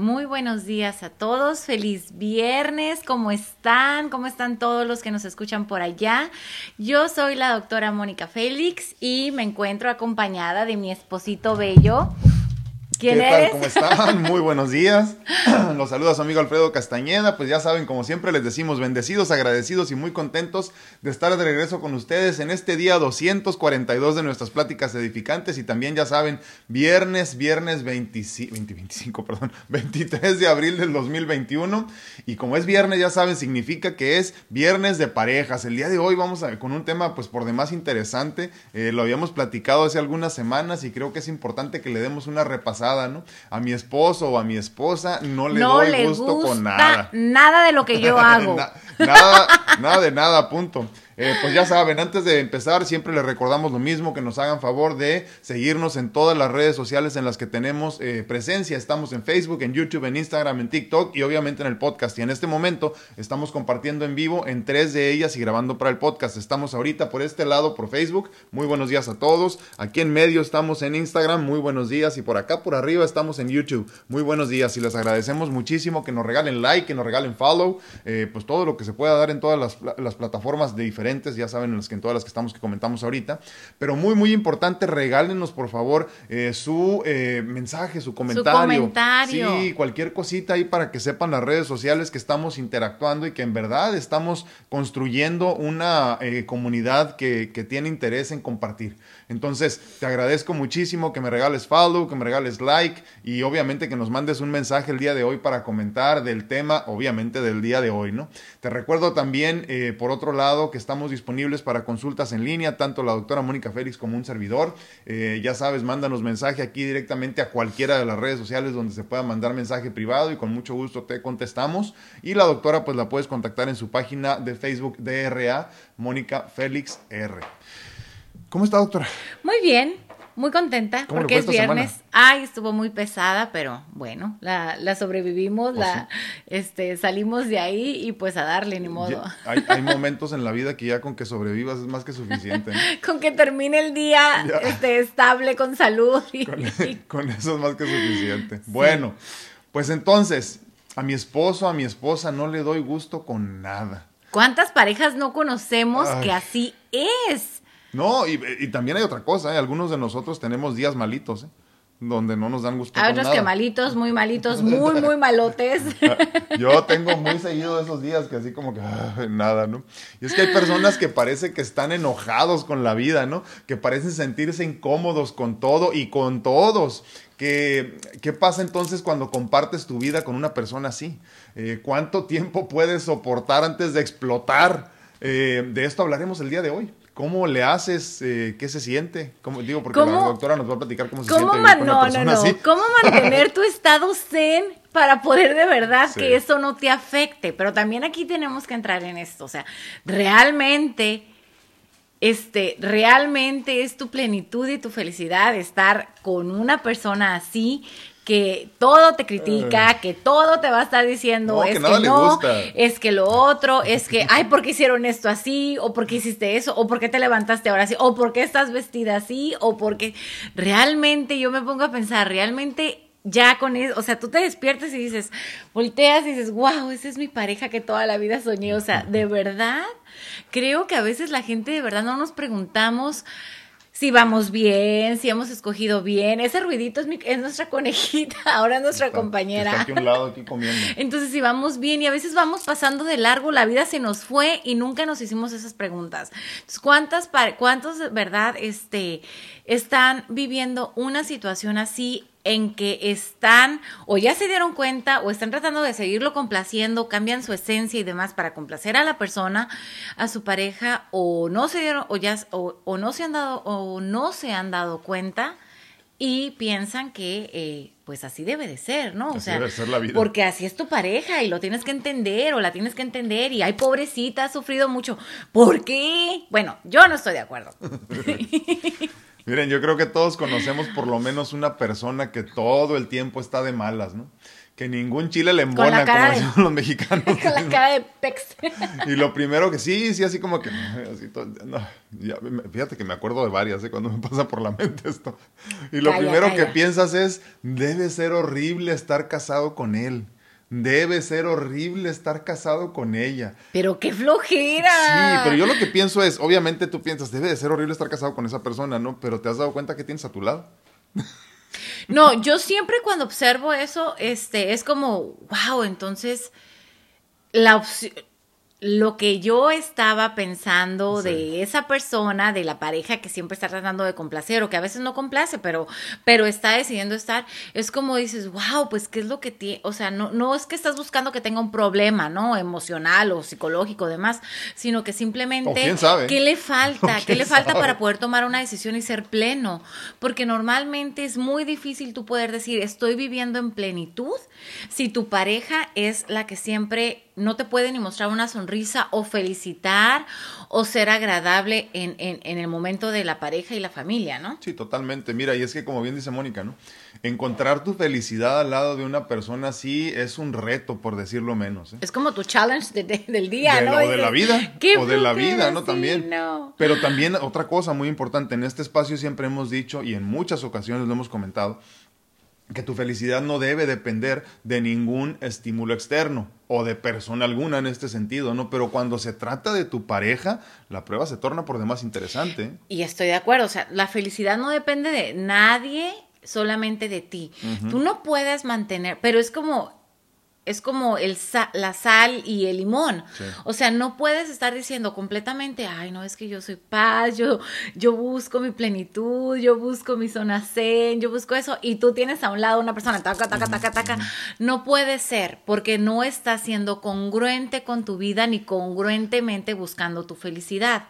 Muy buenos días a todos, feliz viernes, ¿cómo están? ¿Cómo están todos los que nos escuchan por allá? Yo soy la doctora Mónica Félix y me encuentro acompañada de mi esposito bello, ¿Qué tal? ¿Cómo están? Muy buenos días. Los saluda su amigo Alfredo Castañeda. Pues ya saben, como siempre les decimos, bendecidos, agradecidos y muy contentos de estar de regreso con ustedes en este día 242 de nuestras pláticas edificantes. Y también ya saben, viernes, viernes 25, 25 perdón, 23 de abril del 2021. Y como es viernes, ya saben, significa que es viernes de parejas. El día de hoy vamos a con un tema pues por demás interesante. Eh, lo habíamos platicado hace algunas semanas y creo que es importante que le demos una repasada a mi esposo o a mi esposa no le doy gusto con nada. Nada de lo que yo hago. nada, nada de nada, punto. Eh, pues ya saben, antes de empezar, siempre les recordamos lo mismo, que nos hagan favor de seguirnos en todas las redes sociales en las que tenemos eh, presencia. Estamos en Facebook, en YouTube, en Instagram, en TikTok y obviamente en el podcast. Y en este momento estamos compartiendo en vivo en tres de ellas y grabando para el podcast. Estamos ahorita por este lado, por Facebook. Muy buenos días a todos. Aquí en medio estamos en Instagram. Muy buenos días. Y por acá, por arriba, estamos en YouTube. Muy buenos días. Y les agradecemos muchísimo que nos regalen like, que nos regalen follow. Eh, pues todo lo que se pueda dar en todas las, las plataformas de diferentes ya saben, en, las que, en todas las que estamos que comentamos ahorita. Pero muy, muy importante, regálenos por favor eh, su eh, mensaje, su comentario. Su comentario. Sí, cualquier cosita ahí para que sepan las redes sociales que estamos interactuando y que en verdad estamos construyendo una eh, comunidad que, que tiene interés en compartir. Entonces, te agradezco muchísimo que me regales follow, que me regales like y obviamente que nos mandes un mensaje el día de hoy para comentar del tema, obviamente del día de hoy, ¿no? Te recuerdo también, eh, por otro lado, que estamos disponibles para consultas en línea, tanto la doctora Mónica Félix como un servidor. Eh, ya sabes, mándanos mensaje aquí directamente a cualquiera de las redes sociales donde se pueda mandar mensaje privado y con mucho gusto te contestamos. Y la doctora, pues la puedes contactar en su página de Facebook DRA, Mónica Félix R. ¿Cómo está, doctora? Muy bien, muy contenta porque es viernes. Ay, estuvo muy pesada, pero bueno, la, la sobrevivimos, pues la, este, salimos de ahí y pues a darle, ni modo. hay, momentos en la vida que ya con que sobrevivas es más que suficiente. con que termine el día este, estable, con salud. con, eso es más que suficiente. Bueno, pues entonces, a mi esposo, a mi esposa no le doy gusto con nada. ¿Cuántas parejas no conocemos que así es? No, y, también hay otra cosa, ¿eh? algunos de nosotros tenemos días malitos, ¿eh? donde no nos dan gusto. Hay otros que malitos, muy malitos, muy, muy malotes. Yo tengo muy seguido esos días que así como que nada, ¿no? Y es que hay personas que parece que están enojados con la vida, ¿no? Que parecen sentirse incómodos con todo y con todos. ¿Qué, qué pasa entonces cuando compartes tu vida con una persona así? Eh, ¿Cuánto tiempo puedes soportar antes de explotar? Eh, de esto hablaremos el día de hoy. ¿Cómo le haces? Eh, ¿Qué se siente? ¿Cómo, digo, porque la doctora nos va a platicar cómo se siente. Con no, no, no. ¿Cómo mantener tu estado zen para poder de verdad que eso no te afecte? Pero también aquí tenemos que entrar en esto. O sea, realmente, este, realmente es tu plenitud y tu felicidad estar con una persona así que todo te critica, que todo te va a estar diciendo, es que, no, es que lo otro, es que, ay, ¿por qué hicieron esto así? ¿O por qué hiciste eso? ¿O por qué te levantaste ahora así? ¿O por qué estás vestida así? ¿O porque realmente yo me pongo a pensar, realmente ya con eso, o sea, tú te despiertas y dices, volteas y dices, wow, esa es mi pareja que toda la vida soñé, o sea, de verdad, creo que a veces la gente de verdad no nos preguntamos si vamos bien, si hemos escogido bien. Ese ruidito es, mi, es nuestra conejita, ahora es nuestra compañera. Está aquí un lado, aquí comiendo. Entonces, si vamos bien y a veces vamos pasando de largo, la vida se nos fue y nunca nos hicimos esas preguntas. Entonces, ¿cuántas, cuántos, verdad, este, están viviendo una situación así en que están o ya se dieron cuenta o están tratando de seguirlo complaciendo, cambian su esencia y demás para complacer a la persona, a su pareja o no se dieron o ya o, no se han dado o no se han dado cuenta y piensan que eh, pues así debe de ser, ¿no? o sea, debe ser la vida. porque así es tu pareja y lo tienes que entender o la tienes que entender y ay pobrecita ha sufrido mucho. ¿Por qué? Bueno, yo no estoy de acuerdo. Miren, yo creo que todos conocemos por lo menos una persona que todo el tiempo está de malas, ¿no? que ningún chile le embona, como decimos los mexicanos. Con la cara de pex. Y lo primero que sí, sí, así como que. fíjate que me acuerdo de varias, ¿eh? cuando me pasa por la mente esto. Y lo primero que piensas es: debe ser horrible estar casado con él. Debe ser horrible estar casado con ella. Pero qué flojera. Sí, pero yo lo que pienso es, obviamente tú piensas, debe de ser horrible estar casado con esa persona, ¿no? Pero te has dado cuenta que tienes a tu lado. No, yo siempre cuando observo eso, este, es como, wow, entonces la opción lo que yo estaba pensando de esa persona, de la pareja que siempre está tratando de complacer o que a veces no complace, pero, pero está decidiendo estar, es como dices, wow, pues qué es lo que tiene, o sea, no, no es que estás buscando que tenga un problema, ¿no? Emocional o psicológico, demás, sino que simplemente, ¿qué le falta? ¿Qué le falta para poder tomar una decisión y ser pleno? Porque normalmente es muy difícil tú poder decir, estoy viviendo en plenitud, si tu pareja es la que siempre no te puede ni mostrar una sonrisa o felicitar o ser agradable en, en, el momento de la pareja y la familia, ¿no? Sí, totalmente. Mira, y es que como bien dice Mónica, ¿no? Encontrar tu felicidad al lado de una persona así es un reto, por decirlo menos. ¿eh? Es como tu challenge del día, ¿no? O de la vida. o de la vida, ¿no? También. Pero también otra cosa muy importante, en este espacio siempre hemos dicho y en muchas ocasiones lo hemos comentado, que tu felicidad no debe depender de ningún estímulo externo o de persona alguna en este sentido, ¿no? Pero cuando se trata de tu pareja, la prueba se torna por demás interesante. Y estoy de acuerdo, o sea, la felicidad no depende de nadie, solamente de ti. Tú no puedes mantener, pero es como es como el la sal y el limón. O sea, no puedes estar diciendo completamente, ay, no, es que yo soy paz, yo, yo busco mi plenitud, yo busco mi zona zen, yo busco eso, y tú tienes a un lado una persona, taca, taca, taca, taca. No puede ser, porque no estás siendo congruente con tu vida ni congruentemente buscando tu felicidad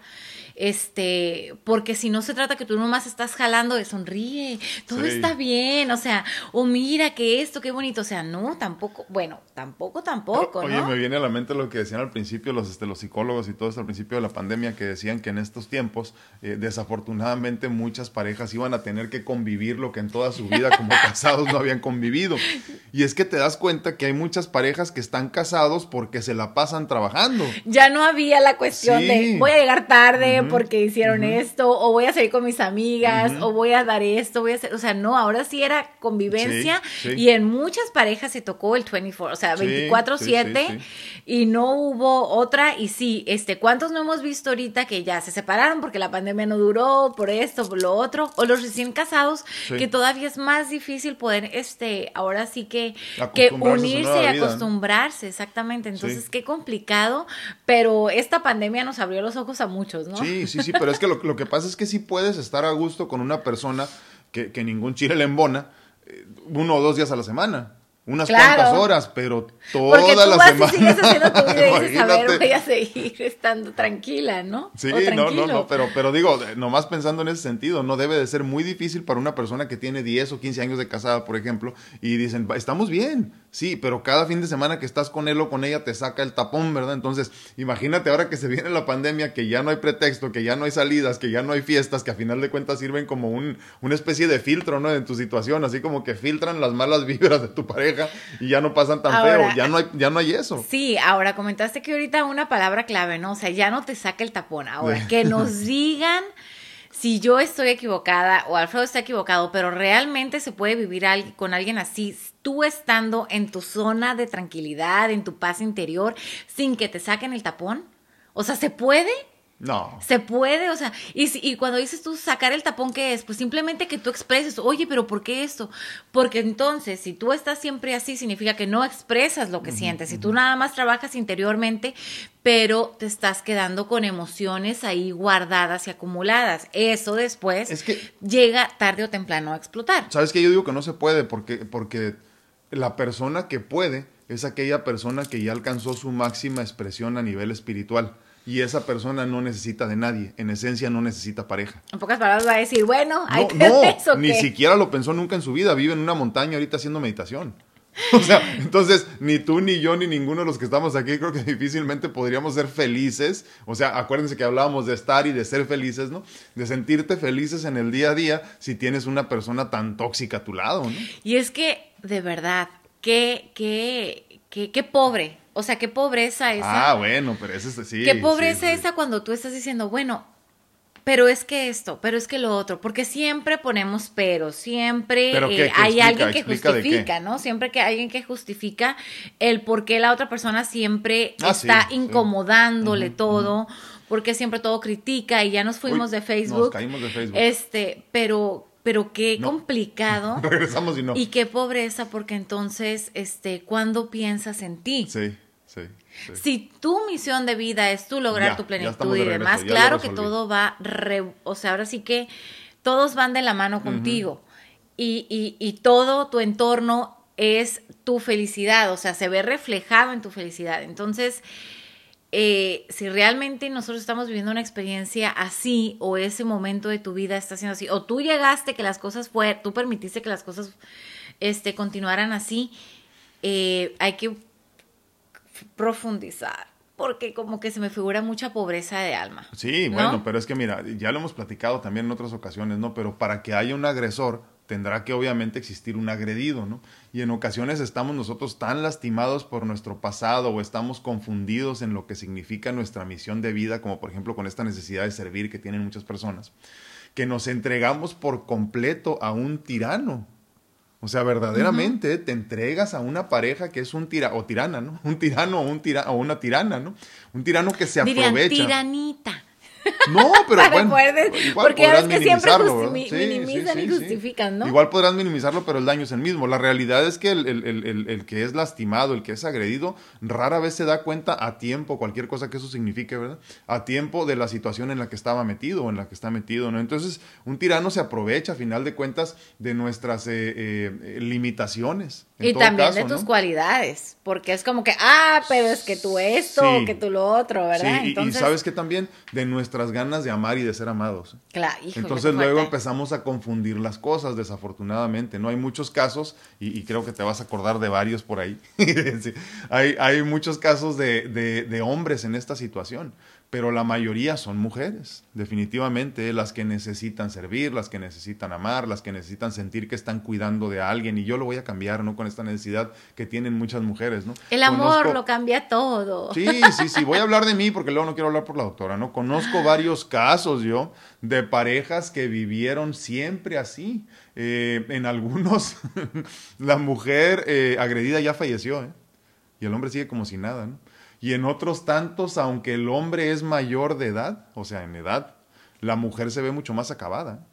este, porque si no se trata que tú nomás estás jalando de sonríe, todo está bien, o sea, o mira que esto, qué bonito, o sea, no, tampoco, bueno, tampoco, tampoco, Oye, me viene a la mente lo que decían al principio los, este, los psicólogos y todo esto al principio de la pandemia, que decían que en estos tiempos, eh, desafortunadamente, muchas parejas iban a tener que convivir lo que en toda su vida como casados no habían convivido. Y es que te das cuenta que hay muchas parejas que están casados porque se la pasan trabajando. Ya no había la cuestión de voy a llegar tarde, porque hicieron esto, o voy a salir con mis amigas, o voy a dar esto, voy a hacer, o sea, no, ahora sí era convivencia y en muchas parejas se tocó el 24, o sea, 24/7 y no hubo otra y sí, este, ¿cuántos no hemos visto ahorita que ya se separaron porque la pandemia no duró, por esto, por lo otro, o los recién casados que todavía es más difícil poder, este, ahora sí que, que unirse y acostumbrarse, exactamente, entonces qué complicado, pero esta pandemia nos abrió los ojos a muchos, ¿no? Sí, sí, sí, pero es que lo, lo, que pasa es que sí puedes estar a gusto con una persona que, que ningún chile le embona eh, uno o dos días a la semana unas cuantas horas, pero toda Porque tú la vas semana. Y sigues haciendo tu vida y dices, a ver, voy a seguir estando tranquila, ¿no? Sí, no, no, no, pero, pero digo, nomás pensando en ese sentido, no debe de ser muy difícil para una persona que tiene 10 o 15 años de casada, por ejemplo, y dicen, estamos bien, sí, pero cada fin de semana que estás con él o con ella te saca el tapón, ¿verdad? Entonces, imagínate ahora que se viene la pandemia, que ya no hay pretexto, que ya no hay salidas, que ya no hay fiestas, que a final de cuentas sirven como un, una especie de filtro, ¿no? En tu situación, así como que filtran las malas vibras de tu pareja y ya no pasan tan feo, ya no, hay, ya no hay eso. Sí, ahora comentaste que ahorita una palabra clave, ¿no? O sea, ya no te saca el tapón. Ahora, que nos digan si yo estoy equivocada o Alfredo está equivocado, pero realmente se puede vivir con alguien así, tú estando en tu zona de tranquilidad, en tu paz interior, sin que te saquen el tapón. O sea, ¿se puede? No. Se puede, o sea, y, y, cuando dices tú sacar el tapón, ¿qué es? Pues simplemente que tú expreses, oye, pero ¿por qué esto? Porque entonces, si tú estás siempre así, significa que no expresas lo que sientes. Si tú nada más trabajas interiormente, pero te estás quedando con emociones ahí guardadas y acumuladas. Eso después es que, llega tarde o temprano a explotar. ¿Sabes que Yo digo que no se puede porque, porque la persona que puede es aquella persona que ya alcanzó su máxima expresión a nivel espiritual y esa persona no necesita de nadie, en esencia no necesita pareja. En pocas palabras va a decir, bueno, hay que no, eso, ni siquiera lo pensó nunca en su vida, vive en una montaña ahorita haciendo meditación. O sea, entonces ni tú ni yo ni ninguno de los que estamos aquí creo que difícilmente podríamos ser felices. O sea, acuérdense que hablábamos de estar y de ser felices, ¿no? De sentirte felices en el día a día si tienes una persona tan tóxica a tu lado, ¿no? Y es que, de verdad, qué, qué, qué, qué pobre. O sea, qué pobreza esa. Ah, bueno, pero eso es sí. Qué pobreza esa cuando tú estás diciendo, bueno, pero es que esto, pero es que lo otro, porque siempre ponemos pero, siempre eh, hay alguien que justifica, ¿no? Siempre que hay alguien que justifica el por qué la otra persona siempre ah, está incomodándole todo, porque siempre todo critica y ya nos fuimos de Facebook. Nos caímos de Facebook. Este, pero pero qué complicado. Regresamos y no. Y qué pobreza, porque entonces, este, ¿cuándo piensas en ti? Sí, sí. Si tu misión de vida es tú lograr tu plenitud y demás, claro que todo va, o sea, ahora sí que todos van de la mano contigo y, y, y todo tu entorno es tu felicidad, o sea, se ve reflejado en tu felicidad. Entonces, eh, si realmente nosotros estamos viviendo una experiencia así o ese momento de tu vida está siendo así, o tú llegaste que las cosas fue, tú permitiste que las cosas este, continuaran así, eh, hay que profundizar, porque como que se me figura mucha pobreza de alma. Sí, bueno, pero es que mira, ya lo hemos platicado también en otras ocasiones, ¿no? Pero para que haya un agresor, tendrá que obviamente existir un agredido, ¿no? Y en ocasiones estamos nosotros tan lastimados por nuestro pasado o estamos confundidos en lo que significa nuestra misión de vida, como por ejemplo con esta necesidad de servir que tienen muchas personas, que nos entregamos por completo a un tirano, o sea, verdaderamente te entregas a una pareja que es un tira o tirana, ¿no? Un tirano o, un tira o una tirana, ¿no? Un tirano que se Dirían, aprovecha. tiranita. No, pero bueno, igual porque es que siempre minimizan y justifican, ¿no? Igual podrás minimizarlo, pero el daño es el mismo. La realidad es que el, el, el, el, que es lastimado, el que es agredido, rara vez se da cuenta a tiempo, cualquier cosa que eso signifique, ¿verdad? A tiempo de la situación en la que estaba metido o en la que está metido, ¿no? Entonces, un tirano se aprovecha, a final de cuentas, de nuestras eh, eh, limitaciones. Y también de tus cualidades, porque es como que, ah, pero es que tú esto, que tú lo otro, ¿verdad? Sí, y sabes que también de nuestras ganas de amar y de ser amados. Claro, Entonces luego empezamos a confundir las cosas, desafortunadamente, ¿no? Hay muchos casos, y, creo que te vas a acordar de varios por ahí, hay, hay muchos casos de, de, de hombres en esta situación pero la mayoría son mujeres, definitivamente, las que necesitan servir, las que necesitan amar, las que necesitan sentir que están cuidando de alguien, y yo lo voy a cambiar, ¿no? Con esta necesidad que tienen muchas mujeres, ¿no? El amor lo cambia todo. Sí, sí, sí, voy a hablar de mí porque luego no quiero hablar por la doctora, ¿no? Conozco varios casos yo de parejas que vivieron siempre así. Eh, en algunos, la mujer eh, agredida ya falleció, ¿eh? Y el hombre sigue como si nada, ¿no? Y en otros tantos, aunque el hombre es mayor de edad, o sea, en edad, la mujer se ve mucho más acabada.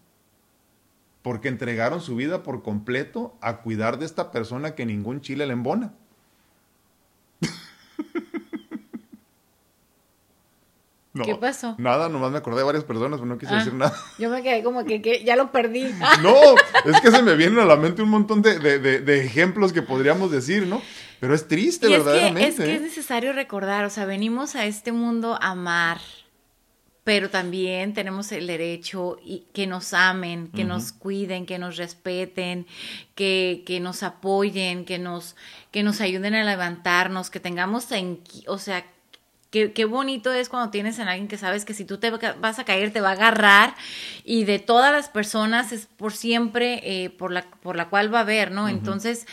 Porque entregaron su vida por completo a cuidar de esta persona que ningún chile le embona. ¿Qué pasó? Nada, nomás me acordé de varias personas, pero no quise ah, decir nada. Yo me quedé como que, ya lo perdí. no, es que se me vienen a la mente un montón de, de ejemplos que podríamos decir, ¿no? Pero es triste, verdaderamente. Es que, es necesario recordar, o sea, venimos a este mundo a amar, pero también tenemos el derecho y que nos amen, que nos cuiden, que nos respeten, que, que nos apoyen, que nos, que nos ayuden a levantarnos, que tengamos, en, o sea, Qué, qué, bonito es cuando tienes a alguien que sabes que si tú te vas a caer te va a agarrar y de todas las personas es por siempre eh, por, la, por la cual va a haber, ¿no? Entonces,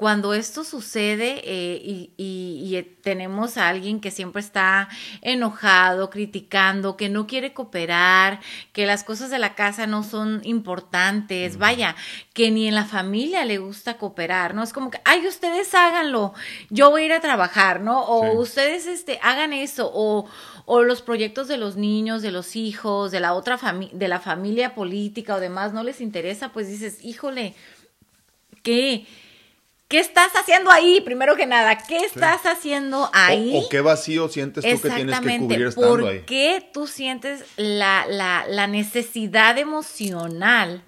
cuando esto sucede eh, y, y, tenemos a alguien que siempre está enojado, criticando, que no quiere cooperar, que las cosas de la casa no son importantes, vaya, que ni en la familia le gusta cooperar, ¿no? Es como que, ay, ustedes háganlo, yo voy a ir a trabajar, ¿no? O ustedes este, hagan eso, o, o los proyectos de los niños, de los hijos, de la otra familia, de la familia política o demás, no les interesa, pues dices, híjole, ¿qué? ¿Qué estás haciendo ahí? Primero que nada, ¿qué estás haciendo ahí? O, qué vacío sientes tú que tienes que cubrir estando ¿Por qué tú sientes la, la, la, necesidad emocional?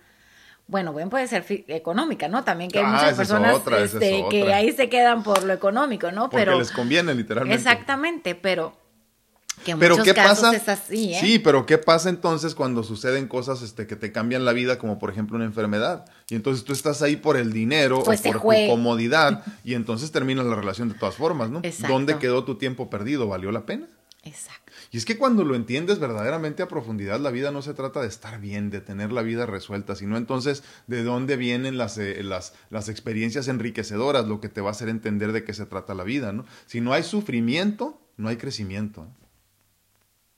Bueno, bien puede ser económica, ¿no? También que hay ah, muchas personas este, que ahí se quedan por lo económico, ¿no? Porque pero les conviene literalmente. Exactamente, pero pero ¿qué pasa? ¿eh? Sí, pero ¿qué pasa entonces cuando suceden cosas este, que te cambian la vida, como por ejemplo una enfermedad? Y entonces tú estás ahí por el dinero o pues por tu comodidad y entonces termina la relación de todas formas, ¿no? ¿Dónde quedó tu tiempo perdido? ¿Valió la pena? Exacto. Y es que cuando lo entiendes verdaderamente a profundidad, la vida no se trata de estar bien, de tener la vida resuelta, sino entonces de dónde vienen las, eh, las, las experiencias enriquecedoras, lo que te va a hacer entender de qué se trata la vida, ¿no? Si no hay sufrimiento, no hay crecimiento.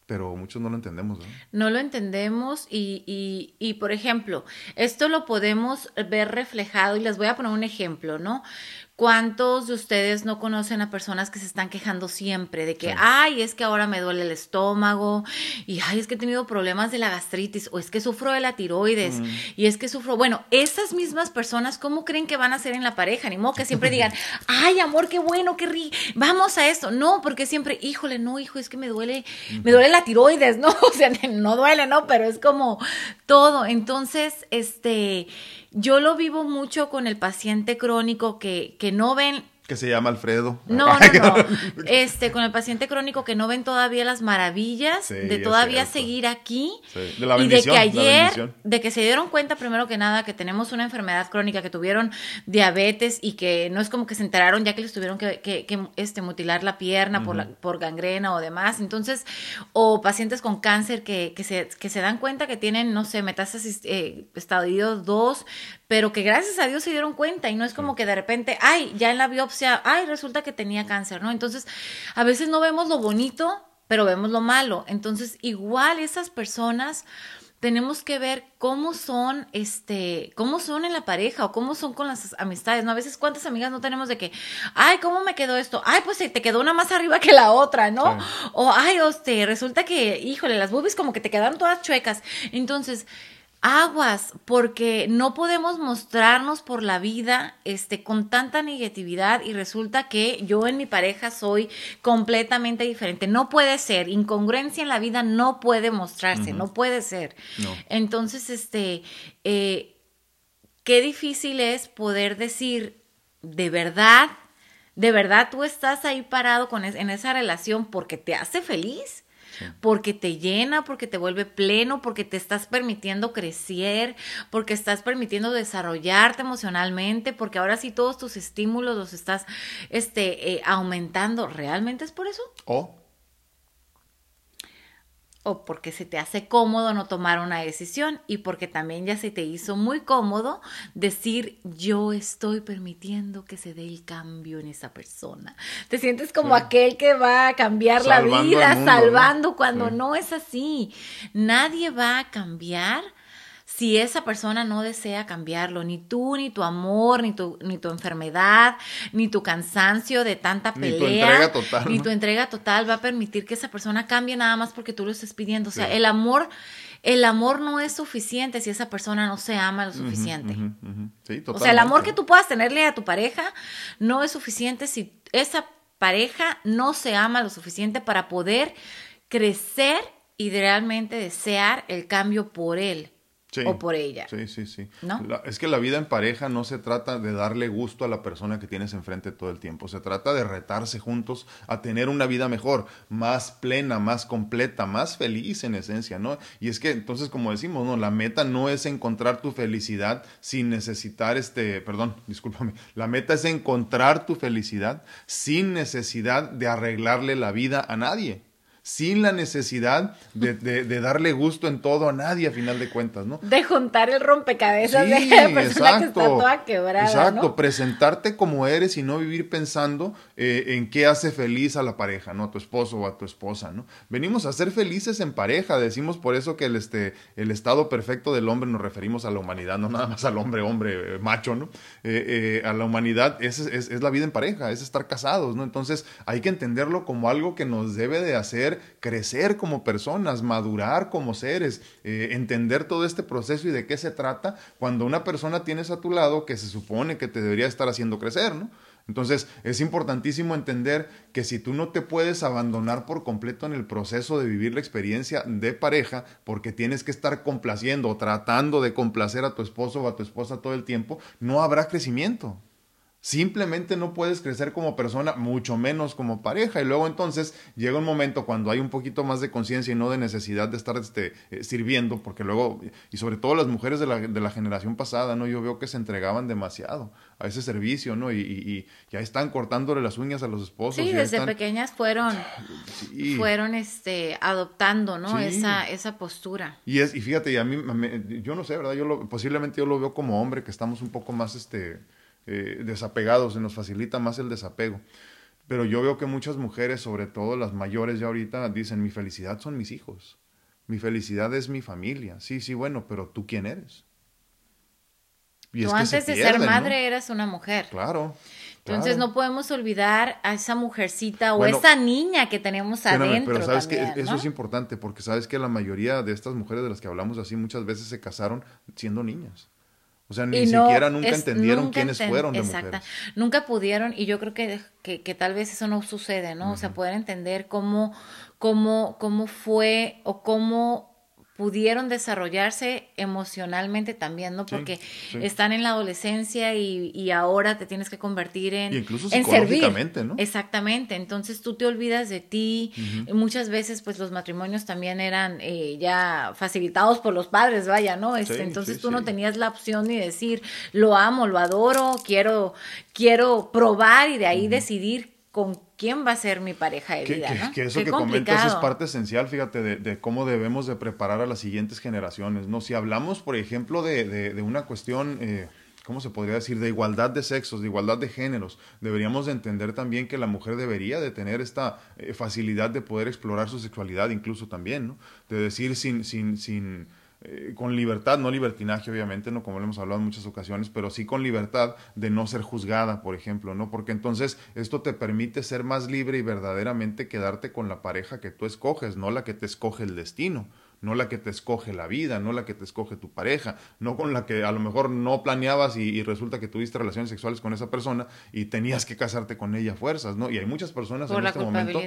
Pero muchos no lo entendemos. ¿no? No lo entendemos y, y, y, por ejemplo, esto lo podemos ver reflejado y les voy a poner un ejemplo, ¿no? ¿Cuántos de ustedes no conocen a personas que se están quejando siempre de que, sí. ay, es que ahora me duele el estómago y, ay, es que he tenido problemas de la gastritis o es que sufro de la tiroides mm. y es que sufro, bueno, esas mismas personas, ¿cómo creen que van a ser en la pareja? Ni modo que siempre digan, ay, amor, qué bueno, qué rico, vamos a esto. No, porque siempre, híjole, no, hijo, es que me duele, me duele la tiroides, ¿no? O sea, no duele, ¿no? Pero es como todo. Entonces, este yo lo vivo mucho con el paciente crónico que, que no ven que se llama Alfredo. No, no, no. Este, con el paciente crónico que no ven todavía las maravillas sí, de todavía seguir aquí. Sí. De la y de que ayer, de que se dieron cuenta primero que nada que tenemos una enfermedad crónica, que tuvieron diabetes y que no es como que se enteraron ya que les tuvieron que, que, que este, mutilar la pierna uh -huh. por, la, por gangrena o demás. Entonces, o pacientes con cáncer que, que, se, que se dan cuenta que tienen, no sé, metástasis eh, estadio 2, pero que gracias a Dios se dieron cuenta y no es como que de repente, ay, ya en la biopsia, ay, resulta que tenía cáncer, ¿no? Entonces, a veces no vemos lo bonito, pero vemos lo malo. Entonces, igual esas personas tenemos que ver cómo son, este, cómo son en la pareja o cómo son con las amistades, ¿no? A veces cuántas amigas no tenemos de que, ay, ¿cómo me quedó esto? Ay, pues te quedó una más arriba que la otra, ¿no? Sí. O, ay, este, resulta que, híjole, las boobies como que te quedaron todas chuecas. Entonces, aguas, porque no podemos mostrarnos por la vida este, con tanta negatividad y resulta que yo en mi pareja soy completamente diferente. No puede ser, incongruencia en la vida no puede mostrarse, uh -huh. no puede ser. No. Entonces, este, eh, qué difícil es poder decir de verdad, de verdad tú estás ahí parado con es, en esa relación porque te hace feliz porque te llena, porque te vuelve pleno, porque te estás permitiendo crecer, porque estás permitiendo desarrollarte emocionalmente, porque ahora sí todos tus estímulos los estás este, eh, aumentando. ¿Realmente es por eso? ¿O? O porque se te hace cómodo no tomar una decisión y porque también ya se te hizo muy cómodo decir yo estoy permitiendo que se dé el cambio en esa persona. Te sientes como sí. aquel que va a cambiar salvando la vida, mundo, salvando ¿no? cuando sí. no es así. Nadie va a cambiar si esa persona no desea cambiarlo, ni tú, ni tu amor, ni tu, ni tu enfermedad, ni tu cansancio de tanta pelea, ni tu entrega total, ni tu entrega total va a permitir que esa persona cambie nada más porque tú lo estés pidiendo. O sea, sí. el amor, el amor no es suficiente si esa persona no se ama lo suficiente. Uh -huh, uh -huh. Sí, o sea, el amor que tú puedas tenerle a tu pareja no es suficiente si esa pareja no se ama lo suficiente para poder crecer y realmente desear el cambio por él. Sí, o por ella. Sí, sí, sí. ¿No? La, es que la vida en pareja no se trata de darle gusto a la persona que tienes enfrente todo el tiempo. Se trata de retarse juntos a tener una vida mejor, más plena, más completa, más feliz en esencia, ¿no? Y es que entonces, como decimos, ¿no? La meta no es encontrar tu felicidad sin necesitar este, perdón, discúlpame. La meta es encontrar tu felicidad sin necesidad de arreglarle la vida a nadie sin la necesidad de, de, de, darle gusto en todo a nadie a final de cuentas, ¿no? De juntar el rompecabezas sí, de la persona exacto, que está toda quebrada. Exacto, ¿no? presentarte como eres y no vivir pensando eh, en qué hace feliz a la pareja, ¿no? A tu esposo o a tu esposa, ¿no? Venimos a ser felices en pareja, decimos por eso que el, este, el estado perfecto del hombre nos referimos a la humanidad, no nada más al hombre, hombre, eh, macho, ¿no? Eh, eh, a la humanidad es, es, es la vida en pareja, es estar casados, ¿no? Entonces hay que entenderlo como algo que nos debe de hacer crecer como personas, madurar como seres, eh, entender todo este proceso y de qué se trata cuando una persona tienes a tu lado que se supone que te debería estar haciendo crecer, ¿no? Entonces es importantísimo entender que si tú no te puedes abandonar por completo en el proceso de vivir la experiencia de pareja porque tienes que estar complaciendo o tratando de complacer a tu esposo o a tu esposa todo el tiempo, no habrá crecimiento Simplemente no puedes crecer como persona, mucho menos como pareja. Y luego entonces llega un momento cuando hay un poquito más de conciencia y no de necesidad de estar este, eh, sirviendo, porque luego, y sobre todo las mujeres de la, de la, generación pasada, ¿no? Yo veo que se entregaban demasiado a ese servicio, ¿no? Y, y, ya están cortándole las uñas a los esposos. Sí, desde pequeñas fueron, fueron este, adoptando, ¿no? Esa, esa postura. Y, es, y fíjate, a mí, yo no sé, ¿verdad? Yo lo, posiblemente yo lo veo como hombre, que estamos un poco más, este eh, desapegados, se nos facilita más el desapego. Pero yo veo que muchas mujeres, sobre todo las mayores ya ahorita, dicen, mi felicidad son mis hijos, mi felicidad es mi familia. Sí, sí, bueno, pero tú quién eres. Y tú antes de ser madre eras una mujer. Claro. Entonces no podemos olvidar a esa mujercita o esa niña que tenemos adentro. Pero sabes que eso es importante porque sabes que la mayoría de estas mujeres de las que hablamos así muchas veces se casaron siendo niñas. O sea, ni siquiera nunca entendieron quiénes fueron de Exacto. Nunca pudieron, y yo creo que, que, que, tal vez eso no sucede, ¿no? O sea, poder entender cómo, cómo, cómo fue o cómo pudieron desarrollarse emocionalmente también, ¿no? Porque están en la adolescencia y, y, ahora te tienes que convertir en, incluso en servir. ¿no? Exactamente. Entonces tú te olvidas de ti. Muchas veces, pues los matrimonios también eran eh, ya facilitados por los padres, vaya, ¿no? Este, entonces tú no tenías la opción ni decir lo amo, lo adoro, quiero, quiero probar y de ahí decidir con quién va a ser mi pareja de vida, que, ¿no? Que eso que comentas es parte esencial, fíjate, de, cómo debemos de preparar a las siguientes generaciones, ¿no? Si hablamos, por ejemplo, de, de una cuestión... Eh, ¿cómo se podría decir? De igualdad de sexos, de igualdad de géneros. Deberíamos de entender también que la mujer debería de tener esta eh, facilidad de poder explorar su sexualidad incluso también, ¿no? De decir sin, sin, sin, eh, con libertad, no libertinaje obviamente, no como lo hemos hablado en muchas ocasiones, pero sí con libertad de no ser juzgada, por ejemplo, ¿no? Porque entonces esto te permite ser más libre y verdaderamente quedarte con la pareja que tú escoges, no la que te escoge el destino, no la que te escoge la vida, no la que te escoge tu pareja, no con la que a lo mejor no planeabas y, resulta que tuviste relaciones sexuales con esa persona y tenías que casarte con ella a fuerzas, ¿no? Y hay muchas personas en este momento.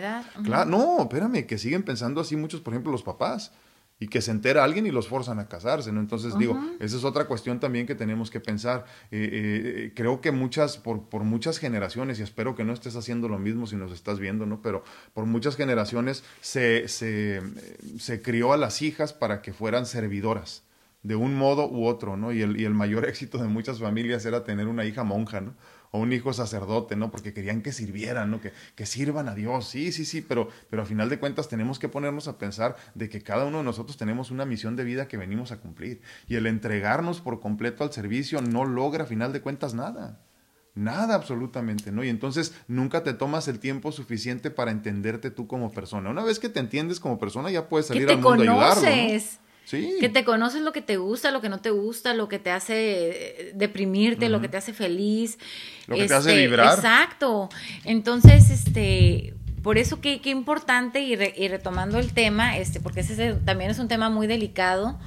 Claro, no, espérame, que siguen pensando así muchos, por ejemplo, los papás y que se entera alguien y los forzan a casarse, ¿no? Entonces, digo, esa es otra cuestión también que tenemos que pensar. Eh, eh, creo que muchas, por, por muchas generaciones, y espero que no estés haciendo lo mismo si nos estás viendo, ¿no? Pero por muchas generaciones se, se, se crió a las hijas para que fueran servidoras de un modo u otro, ¿no? Y el, y el mayor éxito de muchas familias era tener una hija monja, ¿no? O un hijo sacerdote, ¿no? Porque querían que sirvieran, ¿no? Que, que sirvan a Dios, sí, sí, sí, pero, pero a final de cuentas tenemos que ponernos a pensar de que cada uno de nosotros tenemos una misión de vida que venimos a cumplir. Y el entregarnos por completo al servicio no logra a final de cuentas nada. Nada absolutamente, ¿no? Y entonces nunca te tomas el tiempo suficiente para entenderte tú como persona. Una vez que te entiendes como persona, ya puedes salir al mundo a ayudarlo. Que te conoces lo que te gusta, lo que no te gusta, lo que te hace deprimirte, lo que te hace feliz. Lo que te hace este, vibrar. Exacto. Entonces, este, por eso qué, qué importante y, y, retomando el tema, este, porque ese también es un tema muy delicado.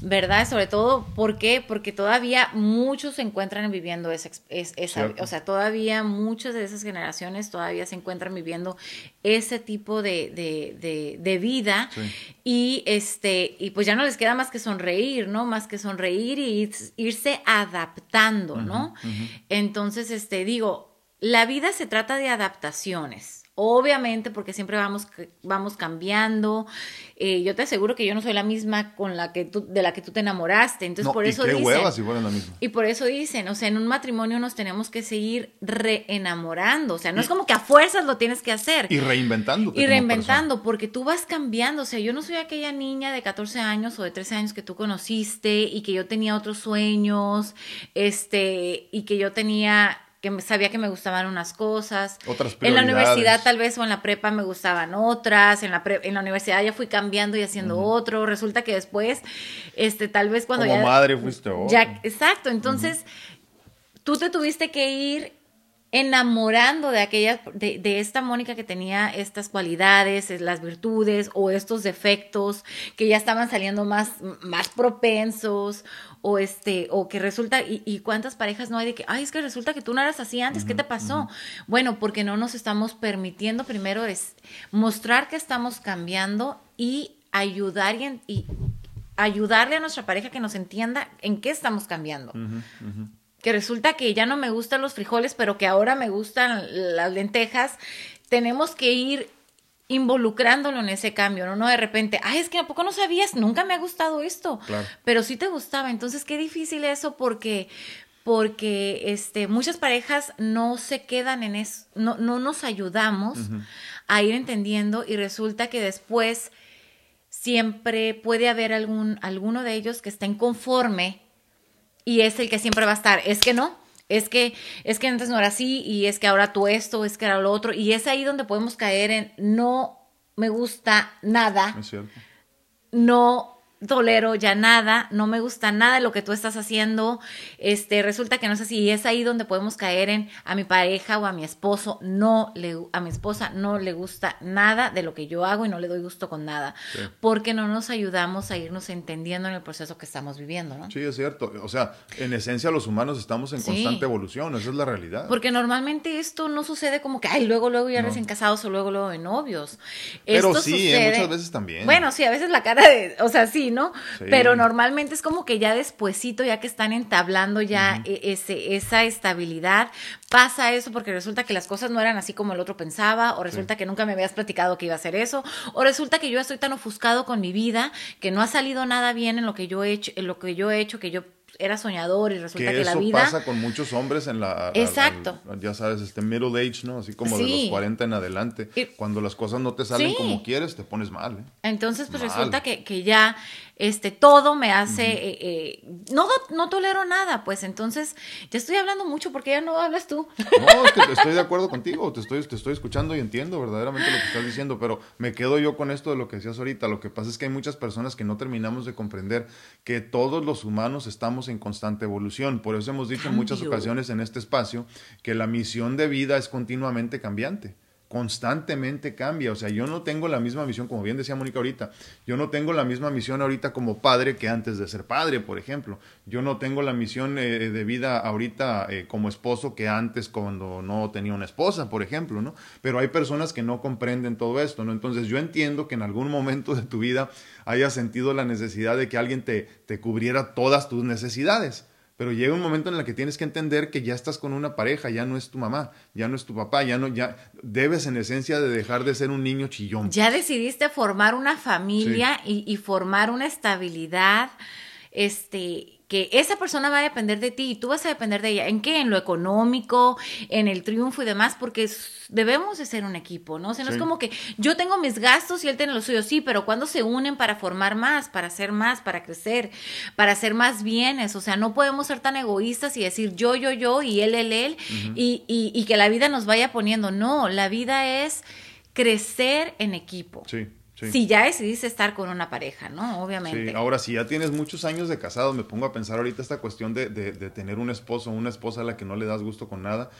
¿Verdad? Sobre todo, ¿por qué? Porque todavía muchos se encuentran viviendo esa, esa o sea, todavía muchas de esas generaciones todavía se encuentran viviendo ese tipo de, de, de, vida y este, y pues ya no les queda más que sonreír, ¿no? Más que sonreír y irse adaptando, ¿no? Entonces, este, digo, la vida se trata de adaptaciones Obviamente, porque siempre vamos, vamos cambiando. Eh, yo te aseguro que yo no soy la misma con la que tú, de la que tú te enamoraste. Entonces, por eso qué dicen. Si la misma. Y por eso dicen, o sea, en un matrimonio nos tenemos que seguir reenamorando. O sea, no es como que a fuerzas lo tienes que hacer. Y reinventando. Y reinventando, porque tú vas cambiando. O sea, yo no soy aquella niña de 14 años o de 13 años que tú conociste y que yo tenía otros sueños, este, y que yo tenía que sabía que me gustaban unas cosas. Otras En la universidad tal vez o en la prepa me gustaban otras, en la en la universidad ya fui cambiando y haciendo otro, resulta que después este tal vez cuando Como madre fuiste Ya, exacto, entonces tú te tuviste que ir enamorando de aquella, de, de, esta Mónica que tenía estas cualidades, las virtudes o estos defectos que ya estaban saliendo más, más propensos o este, o que resulta, y, cuántas parejas no hay de que, ay, es que resulta que tú no eras así antes, ¿qué te pasó? Bueno, porque no nos estamos permitiendo primero es mostrar que estamos cambiando y ayudar y, ayudarle a nuestra pareja que nos entienda en qué estamos cambiando. que resulta que ya no me gustan los frijoles, pero que ahora me gustan las lentejas, tenemos que ir involucrándolo en ese cambio, ¿no? No de repente, ay, es que a poco no sabías, nunca me ha gustado esto, pero sí te gustaba. Entonces, qué difícil eso porque porque este muchas parejas no se quedan en eso, no, no nos ayudamos a ir entendiendo y resulta que después siempre puede haber algún alguno de ellos que estén conforme y es el que siempre va a estar, es que no, es que, es que antes no era así y es que ahora tú esto, es que era lo otro. Y es ahí donde podemos caer en no me gusta nada. Es cierto. No tolero ya nada, no me gusta nada de lo que tú estás haciendo, este, resulta que no sé si es ahí donde podemos caer en a mi pareja o a mi esposo, no le, a mi esposa no le gusta nada de lo que yo hago y no le doy gusto con nada, porque no nos ayudamos a irnos entendiendo en el proceso que estamos viviendo, ¿no? Sí, es cierto, o sea, en esencia los humanos estamos en constante evolución, esa es la realidad. Porque normalmente esto no sucede como que, ay, luego, luego ya recién casados o luego, luego de novios. Pero sí, ¿eh? muchas veces también. Bueno, sí, a veces la cara de, o sea, sí, ¿no? Pero normalmente es como que ya despuesito, ya que están entablando ya e, ese, esa estabilidad, pasa eso porque resulta que las cosas no eran así como el otro pensaba, o resulta que nunca me habías platicado que iba a hacer eso, o resulta que yo estoy tan ofuscado con mi vida que no ha salido nada bien en lo que yo he hecho, en lo que yo he hecho, que yo era soñador y resulta que, la vida... Eso pasa con muchos hombres en la... Exacto. ya sabes, este middle age, ¿no? Así como de los 40 en adelante. Cuando las cosas no te salen como quieres, te pones mal. ¿eh? Entonces, pues resulta que, que ya este, todo me hace, eh, eh, no, no tolero nada, pues entonces ya estoy hablando mucho porque ya no hablas tú. No, es que estoy de acuerdo contigo, te estoy, te estoy escuchando y entiendo verdaderamente lo que estás diciendo, pero me quedo yo con esto de lo que decías ahorita. Lo que pasa es que hay muchas personas que no terminamos de comprender que todos los humanos estamos en constante evolución. Por eso hemos dicho en muchas ocasiones en este espacio que la misión de vida es continuamente cambiante constantemente cambia. O sea, yo no tengo la misma misión, como bien decía Mónica ahorita, yo no tengo la misma misión ahorita como padre que antes de ser padre, por ejemplo. Yo no tengo la misión eh, de vida ahorita eh, como esposo que antes cuando no tenía una esposa, por ejemplo, ¿no? Pero hay personas que no comprenden todo esto, ¿no? Entonces yo entiendo que en algún momento de tu vida hayas sentido la necesidad de que alguien te, te cubriera todas tus necesidades. Pero llega un momento en el que tienes que entender que ya estás con una pareja, ya no es tu mamá, ya no es tu papá, ya no, ya debes en esencia de dejar de ser un niño chillón. Ya decidiste formar una familia y, y, formar una estabilidad, este, que esa persona va a depender de ti y tú vas a depender de ella. ¿En qué? En lo económico, en el triunfo y demás, porque debemos de ser un equipo, ¿no? O sea, no es como que yo tengo mis gastos y él tiene los suyos, sí, pero cuando se unen para formar más, para hacer más, para crecer, para hacer más bienes, o sea, no podemos ser tan egoístas y decir yo, yo, yo y él, él, él, y, y, y que la vida nos vaya poniendo. No, la vida es crecer en equipo. Sí. Si ya decidiste estar con una pareja, ¿no? Obviamente. Sí, ahora si ya tienes muchos años de casado, me pongo a pensar ahorita esta cuestión de, de, de tener un esposo o una esposa a la que no le das gusto con nada.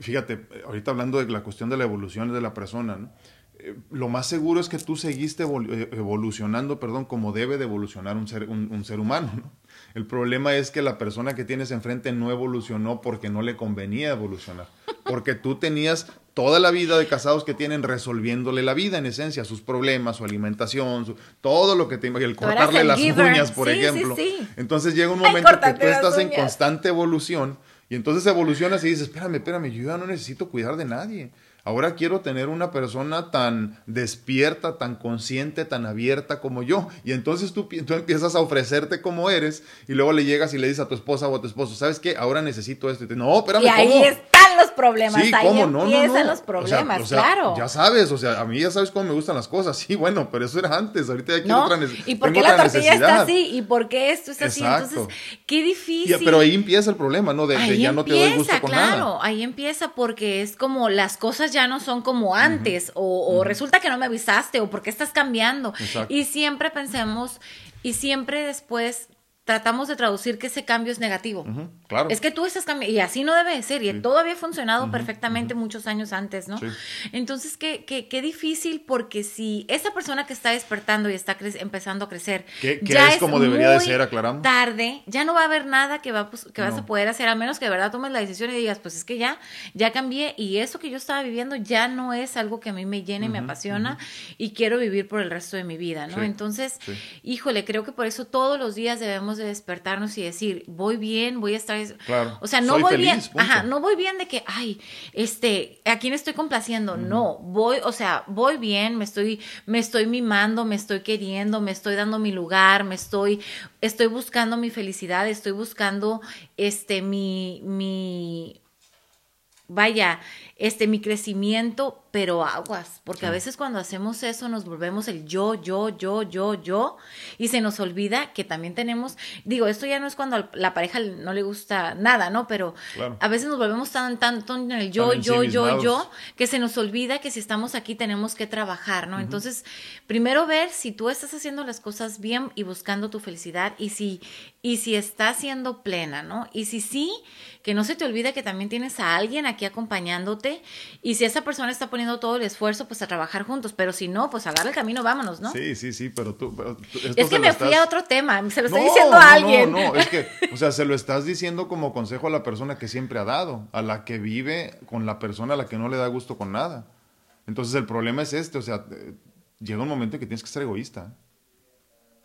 Fíjate, ahorita hablando de la cuestión de la evolución de la persona, ¿no? Eh, lo más seguro es que tú seguiste eh, evolucionando, perdón, como debe de evolucionar un ser, un, un ser humano, ¿no? El problema es que la persona que tienes enfrente no evolucionó porque no le convenía evolucionar. Porque tú tenías toda la vida de casados que tienen resolviéndole la vida, en esencia, sus problemas, su alimentación, todo lo que te el cortarle las uñas, por ejemplo. Entonces llega un momento que tú estás en constante evolución y entonces evolucionas y dices, espérame, espérame, yo ya no necesito cuidar de nadie. Ahora quiero tener una persona tan despierta, tan consciente, tan abierta como yo. Y entonces tú, tú, empiezas a ofrecerte como eres y luego le llegas y le dices a tu esposa o a tu esposo, ¿sabes qué? Ahora necesito esto. Y te, no, espérame, y ahí están los problemas. Sí, ahí ¿cómo? No, empiezan los problemas, claro. Ya sabes, o sea, a mí ya sabes cómo me gustan las cosas. Sí, bueno, pero eso era antes. Ahorita ya quiero no, otra necesidad. ¿Y por qué la tortilla está así? ¿Y por qué esto está así? Entonces, qué difícil. pero ahí empieza el problema, ¿no? De, de ya no te doy gusto con claro, nada. Claro, ahí empieza porque es como las cosas ya no son como antes, o, resulta que no me avisaste, o porque estás cambiando. Y siempre pensemos, y siempre después tratamos de traducir que ese cambio es negativo. claro. Es que tú estás cambiando, y así no debe de ser, y todo había funcionado perfectamente muchos años antes, ¿no? Entonces, qué, qué, qué, difícil, porque si esa persona que está despertando y está empezando a crecer, ya es como debería de ser, aclaramos. Tarde, ya no va a haber nada que, va, pues, que vas a poder hacer, a menos que de verdad tomes la decisión y digas, pues es que ya, ya cambié, y eso que yo estaba viviendo ya no es algo que a mí me llene, me apasiona, y quiero vivir por el resto de mi vida, ¿no? Entonces, híjole, creo que por eso todos los días debemos debemos de despertarnos y decir, voy bien, voy a estar... Claro. O sea, no voy bien, ajá, no voy bien de que, ay, este, ¿a quién estoy complaciendo? No, voy, o sea, voy bien, me estoy, me estoy mimando, me estoy queriendo, me estoy dando mi lugar, me estoy, estoy buscando mi felicidad, estoy buscando, este, mi, mi, vaya, este, mi crecimiento, pero aguas, porque a veces cuando hacemos eso nos volvemos el yo, yo, yo, yo, yo, y se nos olvida que también tenemos, digo, esto ya no es cuando la pareja no le gusta nada, ¿no? Pero a veces nos volvemos tan, tanto en el yo, yo, yo, yo, que se nos olvida que si estamos aquí tenemos que trabajar, ¿no? Entonces, primero ver si tú estás haciendo las cosas bien y buscando tu felicidad, y si, y si estás siendo plena, ¿no? Y si sí, que no se te olvide que también tienes a alguien aquí acompañándote y si esa persona está poniendo todo el esfuerzo, pues a trabajar juntos, pero si no, pues agarra el camino, vámonos, ¿no? Sí, sí, sí, pero tú... es que me fui a otro tema, se lo estoy diciendo a alguien. No, no, es que, o sea, se lo estás diciendo como consejo a la persona que siempre ha dado, a la que vive con la persona a la que no le da gusto con nada. Entonces el problema es este, o sea, llega un momento en que tienes que ser egoísta.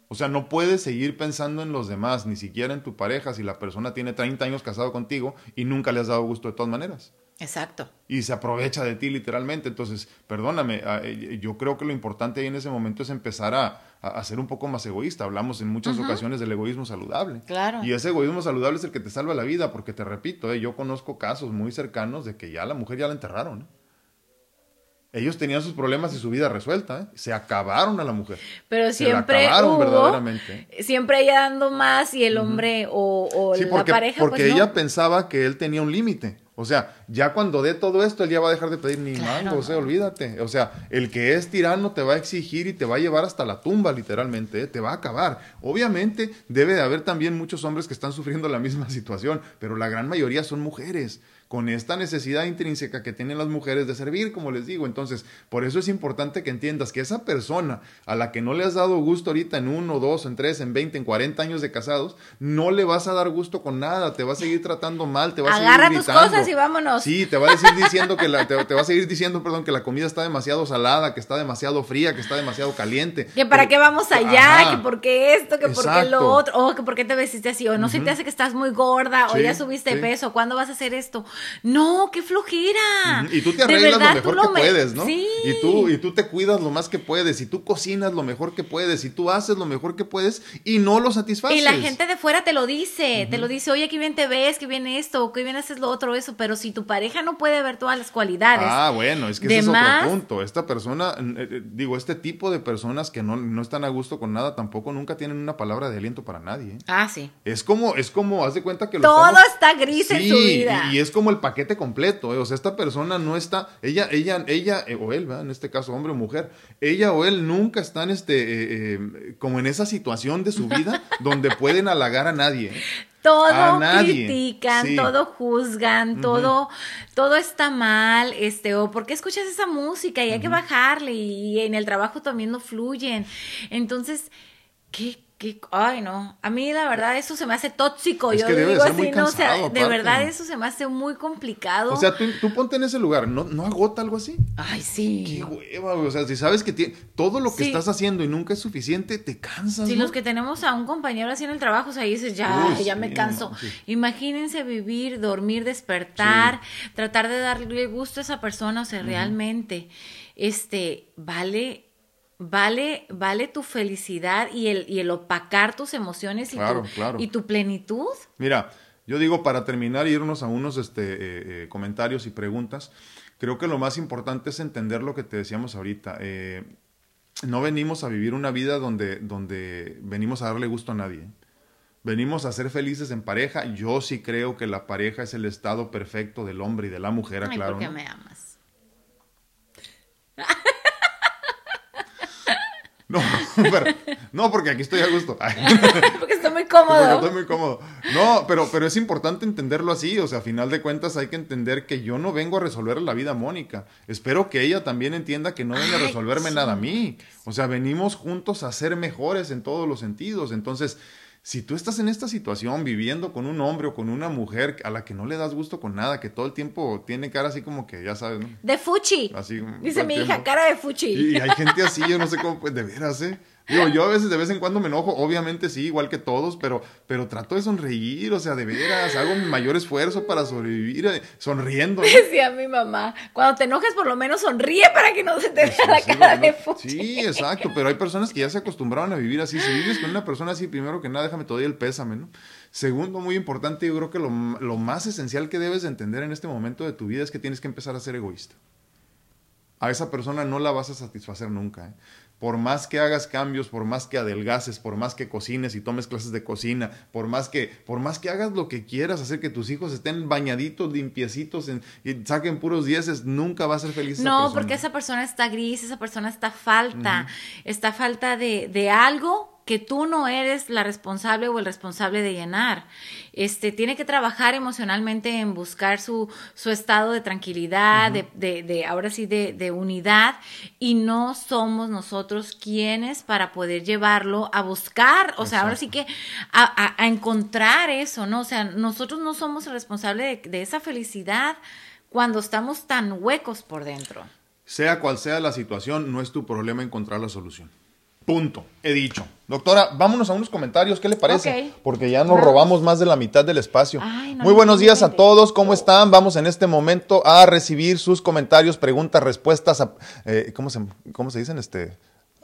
O sea, no puedes seguir pensando en los demás, ni siquiera en tu pareja, si la persona tiene 30 años casado contigo y nunca le has dado gusto de todas maneras. Exacto. Y se aprovecha de ti literalmente. Entonces, perdóname, eh, yo creo que lo importante ahí en ese momento es empezar a, a, ser un poco más egoísta. Hablamos en muchas ocasiones del egoísmo saludable. Claro. Y ese egoísmo saludable es el que te salva la vida, porque te repito, eh, yo conozco casos muy cercanos de que ya la mujer ya la enterraron. Ellos tenían sus problemas y su vida resuelta, ¿eh? se acabaron a la mujer. Pero siempre la acabaron verdaderamente. Siempre ella dando más y el hombre o, o sí, porque, la pareja. Porque pues, ella pensaba que él tenía un límite. O sea, ya cuando dé todo esto, él ya va a dejar de pedir ni mango, o sea, olvídate. O sea, el que es tirano te va a exigir y te va a llevar hasta la tumba, literalmente, ¿eh? te va a acabar. Obviamente, debe de haber también muchos hombres que están sufriendo la misma situación, pero la gran mayoría son mujeres con esta necesidad intrínseca que tienen las mujeres de servir, como les digo. Entonces, por eso es importante que entiendas que esa persona a la que no le has dado gusto ahorita en uno, dos, en tres, en veinte, en cuarenta años de casados, no le vas a dar gusto con nada, te va a seguir tratando mal, te va a seguir Agarra tus cosas y vámonos. Sí, te va a decir diciendo que la, te, va a seguir diciendo, perdón, que la comida está demasiado salada, que está demasiado fría, que está demasiado caliente. Que para qué vamos allá, que por qué esto, que por qué lo otro, o que por qué te vestiste así, o no se te hace que estás muy gorda, o ya subiste peso, ¿cuándo vas a hacer esto? No, qué flojera. Y tú te arreglas lo mejor que puedes, ¿no? Sí. Y tú, y tú te cuidas lo más que puedes, y tú cocinas lo mejor que puedes, y tú haces lo mejor que puedes, y no lo satisfaces. Y la gente de fuera te lo dice, te lo dice, oye, qué bien te ves, qué bien esto, qué bien haces lo otro, eso, pero si tu pareja no puede ver todas las cualidades. Ah, bueno, es que ese es otro punto. Esta persona, eh, eh, digo, este tipo de personas que no, no, están a gusto con nada, tampoco nunca tienen una palabra de aliento para nadie. ¿eh? Ah, sí. Es como, es como, haz de cuenta que lo Todo está gris en su vida. Y, y es como el paquete completo, ¿eh? o sea, esta persona no está, ella, ella, ella, eh, o él, en este caso hombre o mujer, ella o él nunca están este, eh, como en esa situación de su vida donde pueden halagar a nadie. Todo critican, todo juzgan, todo, todo está mal, este, o por qué escuchas esa música y hay que bajarle y en el trabajo también no fluyen. Entonces, ¿qué, ay, no. A mí la verdad eso se me hace tóxico. Yo digo así, no, o sea, de verdad eso se me hace muy complicado. O sea, tú, ponte en ese lugar, ¿no, ¿no agota algo así? Ay, sí. Qué hueva, O sea, si sabes que todo lo que estás haciendo y nunca es suficiente, te cansas. Si los que tenemos a un compañero así en el trabajo, o sea, dices, ya, ya me canso. Imagínense vivir, dormir, despertar, tratar de darle gusto a esa persona, o sea, realmente, este, vale vale, vale tu felicidad y el, y el opacar tus emociones y, tu, y tu plenitud. Mira, yo digo para terminar y irnos a unos este, eh, eh, comentarios y preguntas, creo que lo más importante es entender lo que te decíamos ahorita. Eh, no venimos a vivir una vida donde, donde venimos a darle gusto a nadie. Venimos a ser felices en pareja. Yo sí creo que la pareja es el estado perfecto del hombre y de la mujer, Ay, claro. Porque me amas. No, no, porque aquí estoy a gusto. porque estoy muy cómodo. Porque estoy muy cómodo. No, pero, pero es importante entenderlo así. O sea, a final de cuentas hay que entender que yo no vengo a resolver la vida a Mónica. Espero que ella también entienda que no venga a resolverme nada a mí. O sea, venimos juntos a ser mejores en todos los sentidos. Entonces, si tú estás en esta situación viviendo con un hombre o con una mujer a la que no le das gusto con nada, que todo el tiempo tiene cara así como que, ya sabes, ¿no? De fuchi. Así, Dice mi hija, cara de fuchi. Y, hay gente así, yo no sé cómo, pues, de veras, ¿eh? Digo, yo a veces de vez en cuando me enojo, obviamente sí, igual que todos, pero, pero trato de sonreír, o sea, de veras, hago mi mayor esfuerzo para sobrevivir eh, sonriendo. Decía mi mamá, cuando te enojes por lo menos sonríe para que no se te vea la cara de fuchi. Sí, exacto, pero hay personas que ya se acostumbraron a vivir así. Si vives con una persona así, primero que nada, déjame todavía el pésame, ¿no? Segundo, muy importante, yo creo que lo, lo más esencial que debes de entender en este momento de tu vida es que tienes que empezar a ser egoísta. A esa persona no la vas a satisfacer nunca. ¿eh? Por más que hagas cambios, por más que adelgaces, por más que cocines y tomes clases de cocina, por más que, por más que hagas lo que quieras, hacer que tus hijos estén bañaditos, limpiecitos y saquen puros dieces, nunca va a ser feliz. No, porque esa persona está gris, esa persona está falta, está falta de, de algo que tú no eres la responsable o el responsable de llenar. Este, tiene que trabajar emocionalmente en buscar su, su estado de tranquilidad, de, de, de, ahora sí, de, de, unidad, y no somos nosotros quienes para poder llevarlo a buscar, o sea, ahora sí que a, a, encontrar eso, ¿no? O sea, nosotros no somos el responsable de esa felicidad cuando estamos tan huecos por dentro. Sea cual sea la situación, no es tu problema encontrar la solución. Punto. He dicho. Doctora, vámonos a unos comentarios. ¿Qué le parece? Porque ya nos robamos más de la mitad del espacio. Muy buenos días a todos. ¿Cómo están? Vamos en este momento a recibir sus comentarios, preguntas, respuestas. Eh, ¿cómo, se, ¿Cómo se dicen? Este,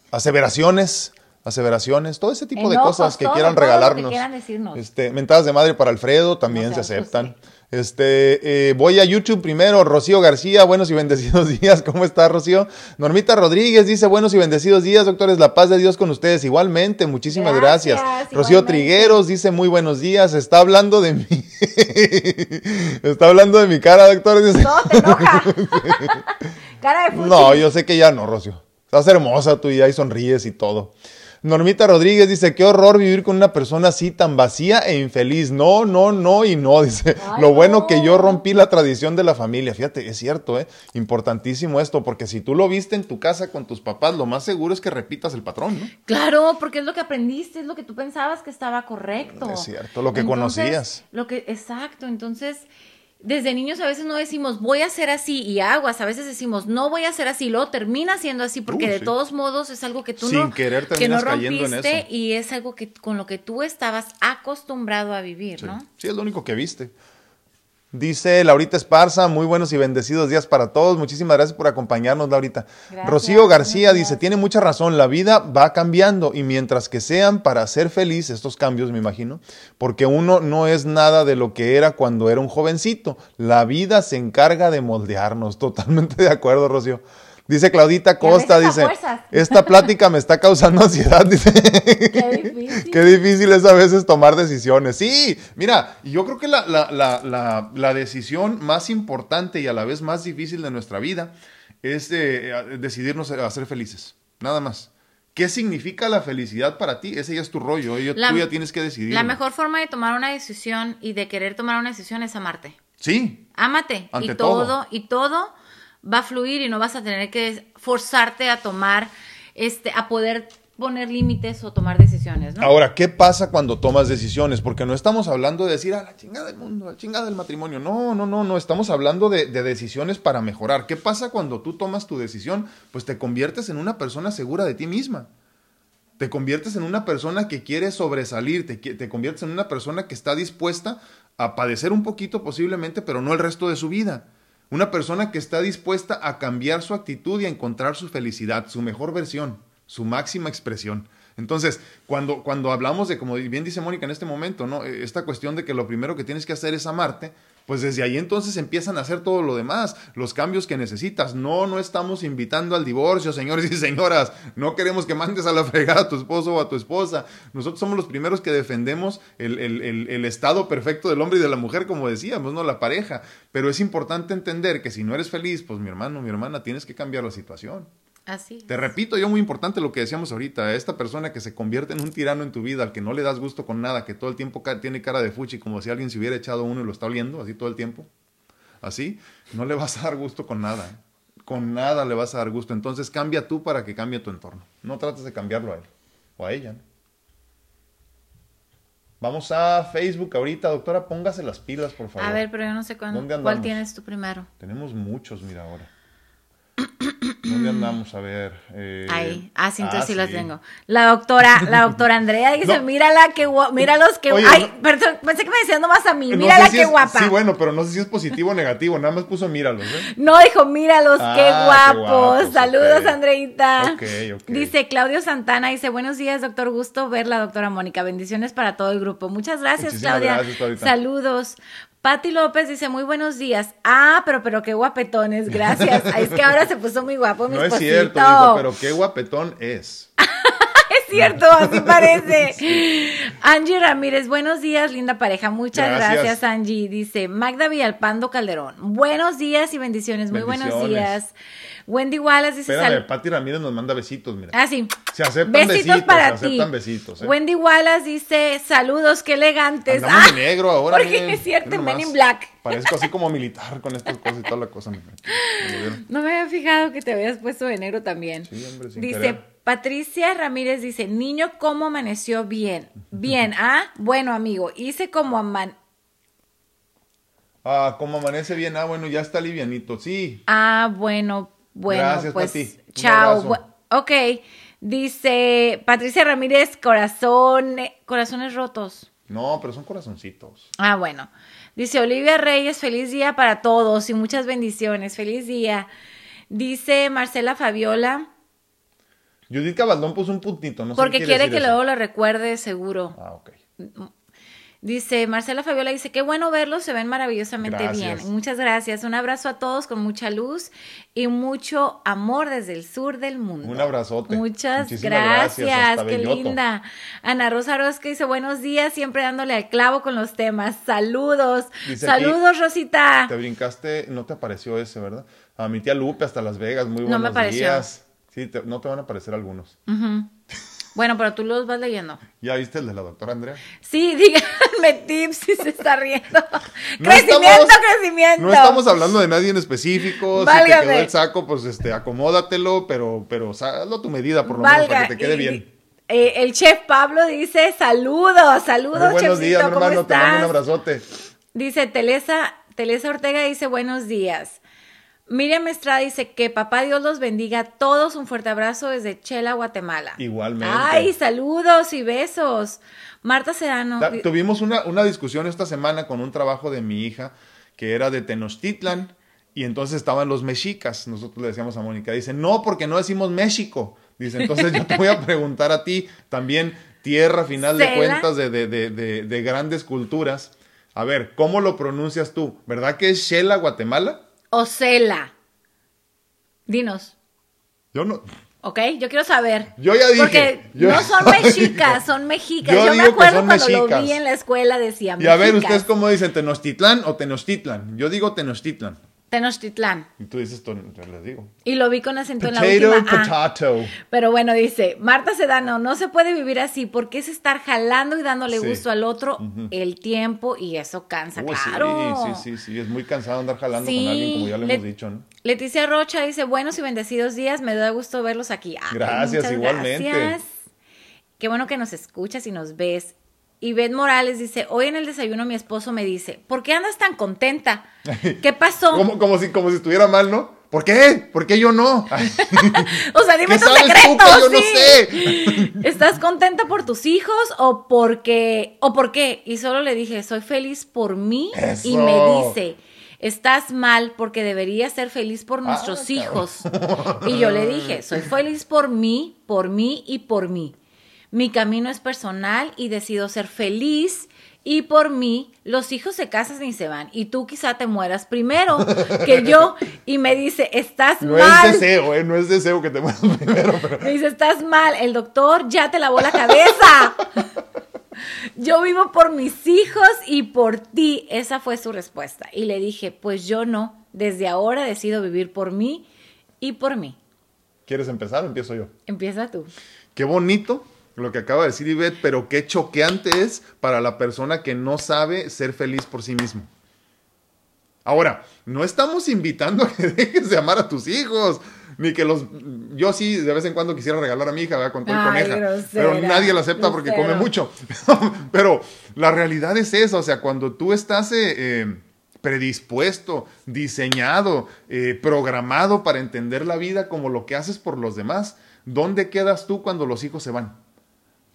aseveraciones aseveraciones, todo ese tipo de cosas que quieran regalarnos. Que decirnos. Este, mentadas de madre para Alfredo también se aceptan. Este, eh, voy a YouTube primero, Rocío García, buenos y bendecidos días, ¿cómo está Rocío? Normita Rodríguez dice, buenos y bendecidos días, doctores, la paz de Dios con ustedes, igualmente, muchísimas gracias. Rocío Trigueros dice, muy buenos días, está hablando de mí, está hablando de mi cara, doctor. No, te enoja. cara de No, yo sé que ya no, Rocío, estás hermosa tú y ahí sonríes y todo. Normita Rodríguez dice, qué horror vivir con una persona así tan vacía e infeliz. No, no, no y no. Dice, lo bueno que yo rompí la tradición de la familia. Fíjate, es cierto, ¿eh? Importantísimo esto, porque si tú lo viste en tu casa con tus papás, lo más seguro es que repitas el patrón, ¿no? Claro, porque es lo que aprendiste, es lo que tú pensabas que estaba correcto. Es cierto, lo que conocías. Lo que, exacto, entonces desde niños a veces no decimos voy a hacer así y aguas, a veces decimos no voy a hacer así, luego termina siendo así porque de todos modos es algo que tú Sin no querer que no rompiste y es algo que con lo que tú estabas acostumbrado a vivir, ¿no? Sí, es lo único que viste. Dice Laurita Esparza, muy buenos y bendecidos días para todos. Muchísimas gracias por acompañarnos, Laurita. Rocío García dice, tiene mucha razón, la vida va cambiando y mientras que sean para ser feliz estos cambios, me imagino, porque uno no es nada de lo que era cuando era un jovencito. La vida se encarga de moldearnos. Totalmente de acuerdo, Rocío. Dice Claudita Costa, dice, esta plática me está causando ansiedad, dice. Qué difícil. Qué difícil es a veces tomar decisiones. Sí, mira, yo creo que la, la, la, la decisión más importante y a la vez más difícil de nuestra vida es decidirnos a ser felices, nada más. ¿Qué significa la felicidad para ti? Ese ya es tu rollo, tú ya tienes que decidir. La mejor forma de tomar una decisión y de querer tomar una decisión es amarte. Sí. Ámate. y todo, y todo va a fluir y no vas a tener que forzarte a tomar, este, a poder poner límites o tomar decisiones, ¿no? Ahora, ¿qué pasa cuando tomas decisiones? Porque no estamos hablando de decir, a la chingada del mundo, a la chingada del matrimonio. No, no, no, no. Estamos hablando de, de, decisiones para mejorar. ¿Qué pasa cuando tú tomas tu decisión? Pues te conviertes en una persona segura de ti misma. Te conviertes en una persona que quiere sobresalir, te, te conviertes en una persona que está dispuesta a padecer un poquito posiblemente, pero no el resto de su vida. Una persona que está dispuesta a cambiar su actitud y a encontrar su felicidad, su mejor versión, su máxima expresión. Entonces, cuando, cuando hablamos de, como bien dice Mónica en este momento, ¿no? Esta cuestión de que lo primero que tienes que hacer es amarte, pues desde ahí entonces empiezan a hacer todo lo demás, los cambios que necesitas. No, no estamos invitando al divorcio, señores y señoras. No queremos que mandes a la fregada a tu esposo o a tu esposa. Nosotros somos los primeros que defendemos el, el, el, estado perfecto del hombre y de la mujer, como decíamos, ¿no? La pareja. Pero es importante entender que si no eres feliz, pues mi hermano, mi hermana, tienes que cambiar la situación. Así. Te repito, yo muy importante lo que decíamos ahorita, esta persona que se convierte en un tirano en tu vida, al que no le das gusto con nada, que todo el tiempo tiene cara de fuchi, como si alguien se hubiera echado uno y lo está oliendo, así todo el tiempo, así, no le vas a dar gusto con nada, con nada le vas a dar gusto. Entonces cambia tú para que cambie tu entorno. No trates de cambiarlo a él o a ella. Vamos a Facebook ahorita, doctora, póngase las pilas, por favor. A ver, pero yo no sé cuándo. ¿Cuál tienes tú primero? Tenemos muchos, mira ahora. ¿Dónde andamos? A ver. Eh, Ahí. Ah, sí, entonces sí, las tengo. La doctora, la doctora Andrea dice, mírala qué guapa, míralos qué guapa. Ay, perdón, pensé que me decía nomás a mí, mírala qué guapa. Sí, bueno, pero no sé si es positivo o negativo, nada más puso míralos, ¿eh? No, dijo, míralos qué ah, guapos. Saludos, Andreita. Dice Claudio Santana, dice, buenos días, doctor, gusto verla, doctora Mónica. Bendiciones para todo el grupo. Muchas gracias, Claudia. Gracias, Saludos. Patti López dice, muy buenos días. Ah, pero, pero qué guapetones, gracias. es que ahora se puso muy guapo mi No es cierto, pero qué guapetón es. es cierto, así parece. Angie Ramírez, buenos días, linda pareja. Muchas gracias. Angie. Dice Magda Villalpando Calderón. Buenos días y bendiciones, muy buenos días. Wendy Wallace dice. Espérame, Pati Ramírez nos manda besitos, mira. Ah, sí. Se aceptan besitos, para se aceptan besitos. ¿eh? Wendy Wallace dice, saludos, qué elegantes. Andamos ah, de negro ahora. Porque es cierto, Men in Black. Parezco así como militar con estas cosas y toda la cosa. no me había fijado que te habías puesto de negro también. Sí, hombre, sin Dice, Patricia Ramírez dice, niño, ¿cómo amaneció bien? Bien, ¿ah? Bueno, amigo, hice como aman... Ah, como amanece bien, ah, bueno, ya está livianito, sí. Ah, bueno, bueno, pues chao. Ok, dice Patricia Ramírez, corazón, corazones rotos. No, pero son corazoncitos. Ah, bueno. Dice Olivia Reyes, feliz día para todos y muchas bendiciones. Feliz día. Dice Marcela Fabiola. Judith Cabaldón puso un puntito, no Porque quiere que luego lo recuerde seguro. Ah, ok. Dice Marcela Fabiola, dice, qué bueno verlos, se ven maravillosamente bien. Muchas gracias. Un abrazo a todos con mucha luz y mucho amor desde el sur del mundo. Un abrazote. Muchas gracias, qué linda. Ana Rosa Rosca dice, buenos días, siempre dándole al clavo con los temas. Saludos. Saludos, Rosita. Te brincaste, no te apareció ese, ¿verdad? A mi tía Lupe hasta Las Vegas, muy buenos no me días. Sí, no te van a aparecer algunos. Bueno, pero tú los vas leyendo. ¿Ya viste el de la doctora Andrea? Sí, díganme tips si se está riendo. crecimiento, crecimiento. No estamos hablando de nadie en específico. Si te quedó el saco, pues este, acomódatelo, pero, pero hazlo a tu medida, por lo menos, para que te quede bien. Eh, el chef Pablo dice saludos, saludos, Buenos días, hermano, te mando un abrazote. Dice Telesa, Telesa Ortega dice buenos días. Miriam Estrada dice que papá Dios los bendiga a todos. Un fuerte abrazo desde Chela, Guatemala. Igualmente. Ay, saludos y besos. Marta Sedano. tuvimos una, una discusión esta semana con un trabajo de mi hija que era de Tenochtitlan y entonces estaban los mexicas. Nosotros le decíamos a Mónica, dice, no, porque no decimos México. Dice, entonces yo te voy a preguntar a ti también, tierra final de cuentas de, de, de, de, grandes culturas. A ver, ¿cómo lo pronuncias tú? ¿Verdad que es Shela, Guatemala? O Cela? Dinos. Yo no. ¿Ok? Yo quiero saber. Yo ya dije. Porque no son mexicas, son mexicas. Yo, me acuerdo cuando lo vi en la escuela, decía Y a ver, ¿ustedes cómo dicen? ¿Tenochtitlán o Tenochtitlan? Yo digo Tenochtitlan. Tenochtitlán. Y tú dices, les digo. Y lo vi con acento en la última. Potato. Pero bueno, dice, Marta Sedano, no se puede vivir así porque es estar jalando y dándole gusto al otro el tiempo y eso cansa, claro. Sí, sí, sí, sí, es muy cansado andar jalando con alguien, como ya le hemos dicho, ¿no? Leticia Rocha dice, buenos y bendecidos días, me da gusto verlos aquí. gracias, igualmente. Gracias. Qué bueno que nos escuchas y nos ves. Y Beth Morales dice, hoy en el desayuno mi esposo me dice, ¿por qué andas tan contenta? ¿Qué pasó? como, como, si, como si estuviera mal, ¿no? ¿Por qué? ¿Por qué yo no? o sea, dime tu secreto. yo no sé. ¿Estás contenta por tus hijos o porque o por qué? Y solo le dije, soy feliz por mí y me dice, estás mal porque deberías ser feliz por nuestros ah, hijos. y yo le dije, soy feliz por mí, por mí y por mí. Mi camino es personal y decido ser feliz y por mí los hijos se casan y se van y tú quizá te mueras primero que yo. Y me dice estás mal no es deseo ¿eh? no es deseo que te mueras primero me dice estás mal el doctor ya te lavó la cabeza yo vivo por mis hijos y por ti. Esa fue su respuesta. Y le dije pues yo no. Desde ahora decido vivir por mí y por mí ¿quieres empezar o empiezo yo? empieza tú. Qué bonito lo que acaba de decir Ivette, pero qué choqueante es para la persona que no sabe ser feliz por sí mismo. Ahora, no estamos invitando a que dejes de amar a tus hijos, ni que los... Yo sí, de vez en cuando quisiera regalar a mi hija, ¿verdad? Con todo coneja, pero nadie la acepta porque come mucho. pero la realidad es esa, o sea, cuando tú estás... Eh, eh, predispuesto, diseñado, eh, programado para entender la vida como lo que haces por los demás. ¿Dónde quedas tú cuando los hijos se van?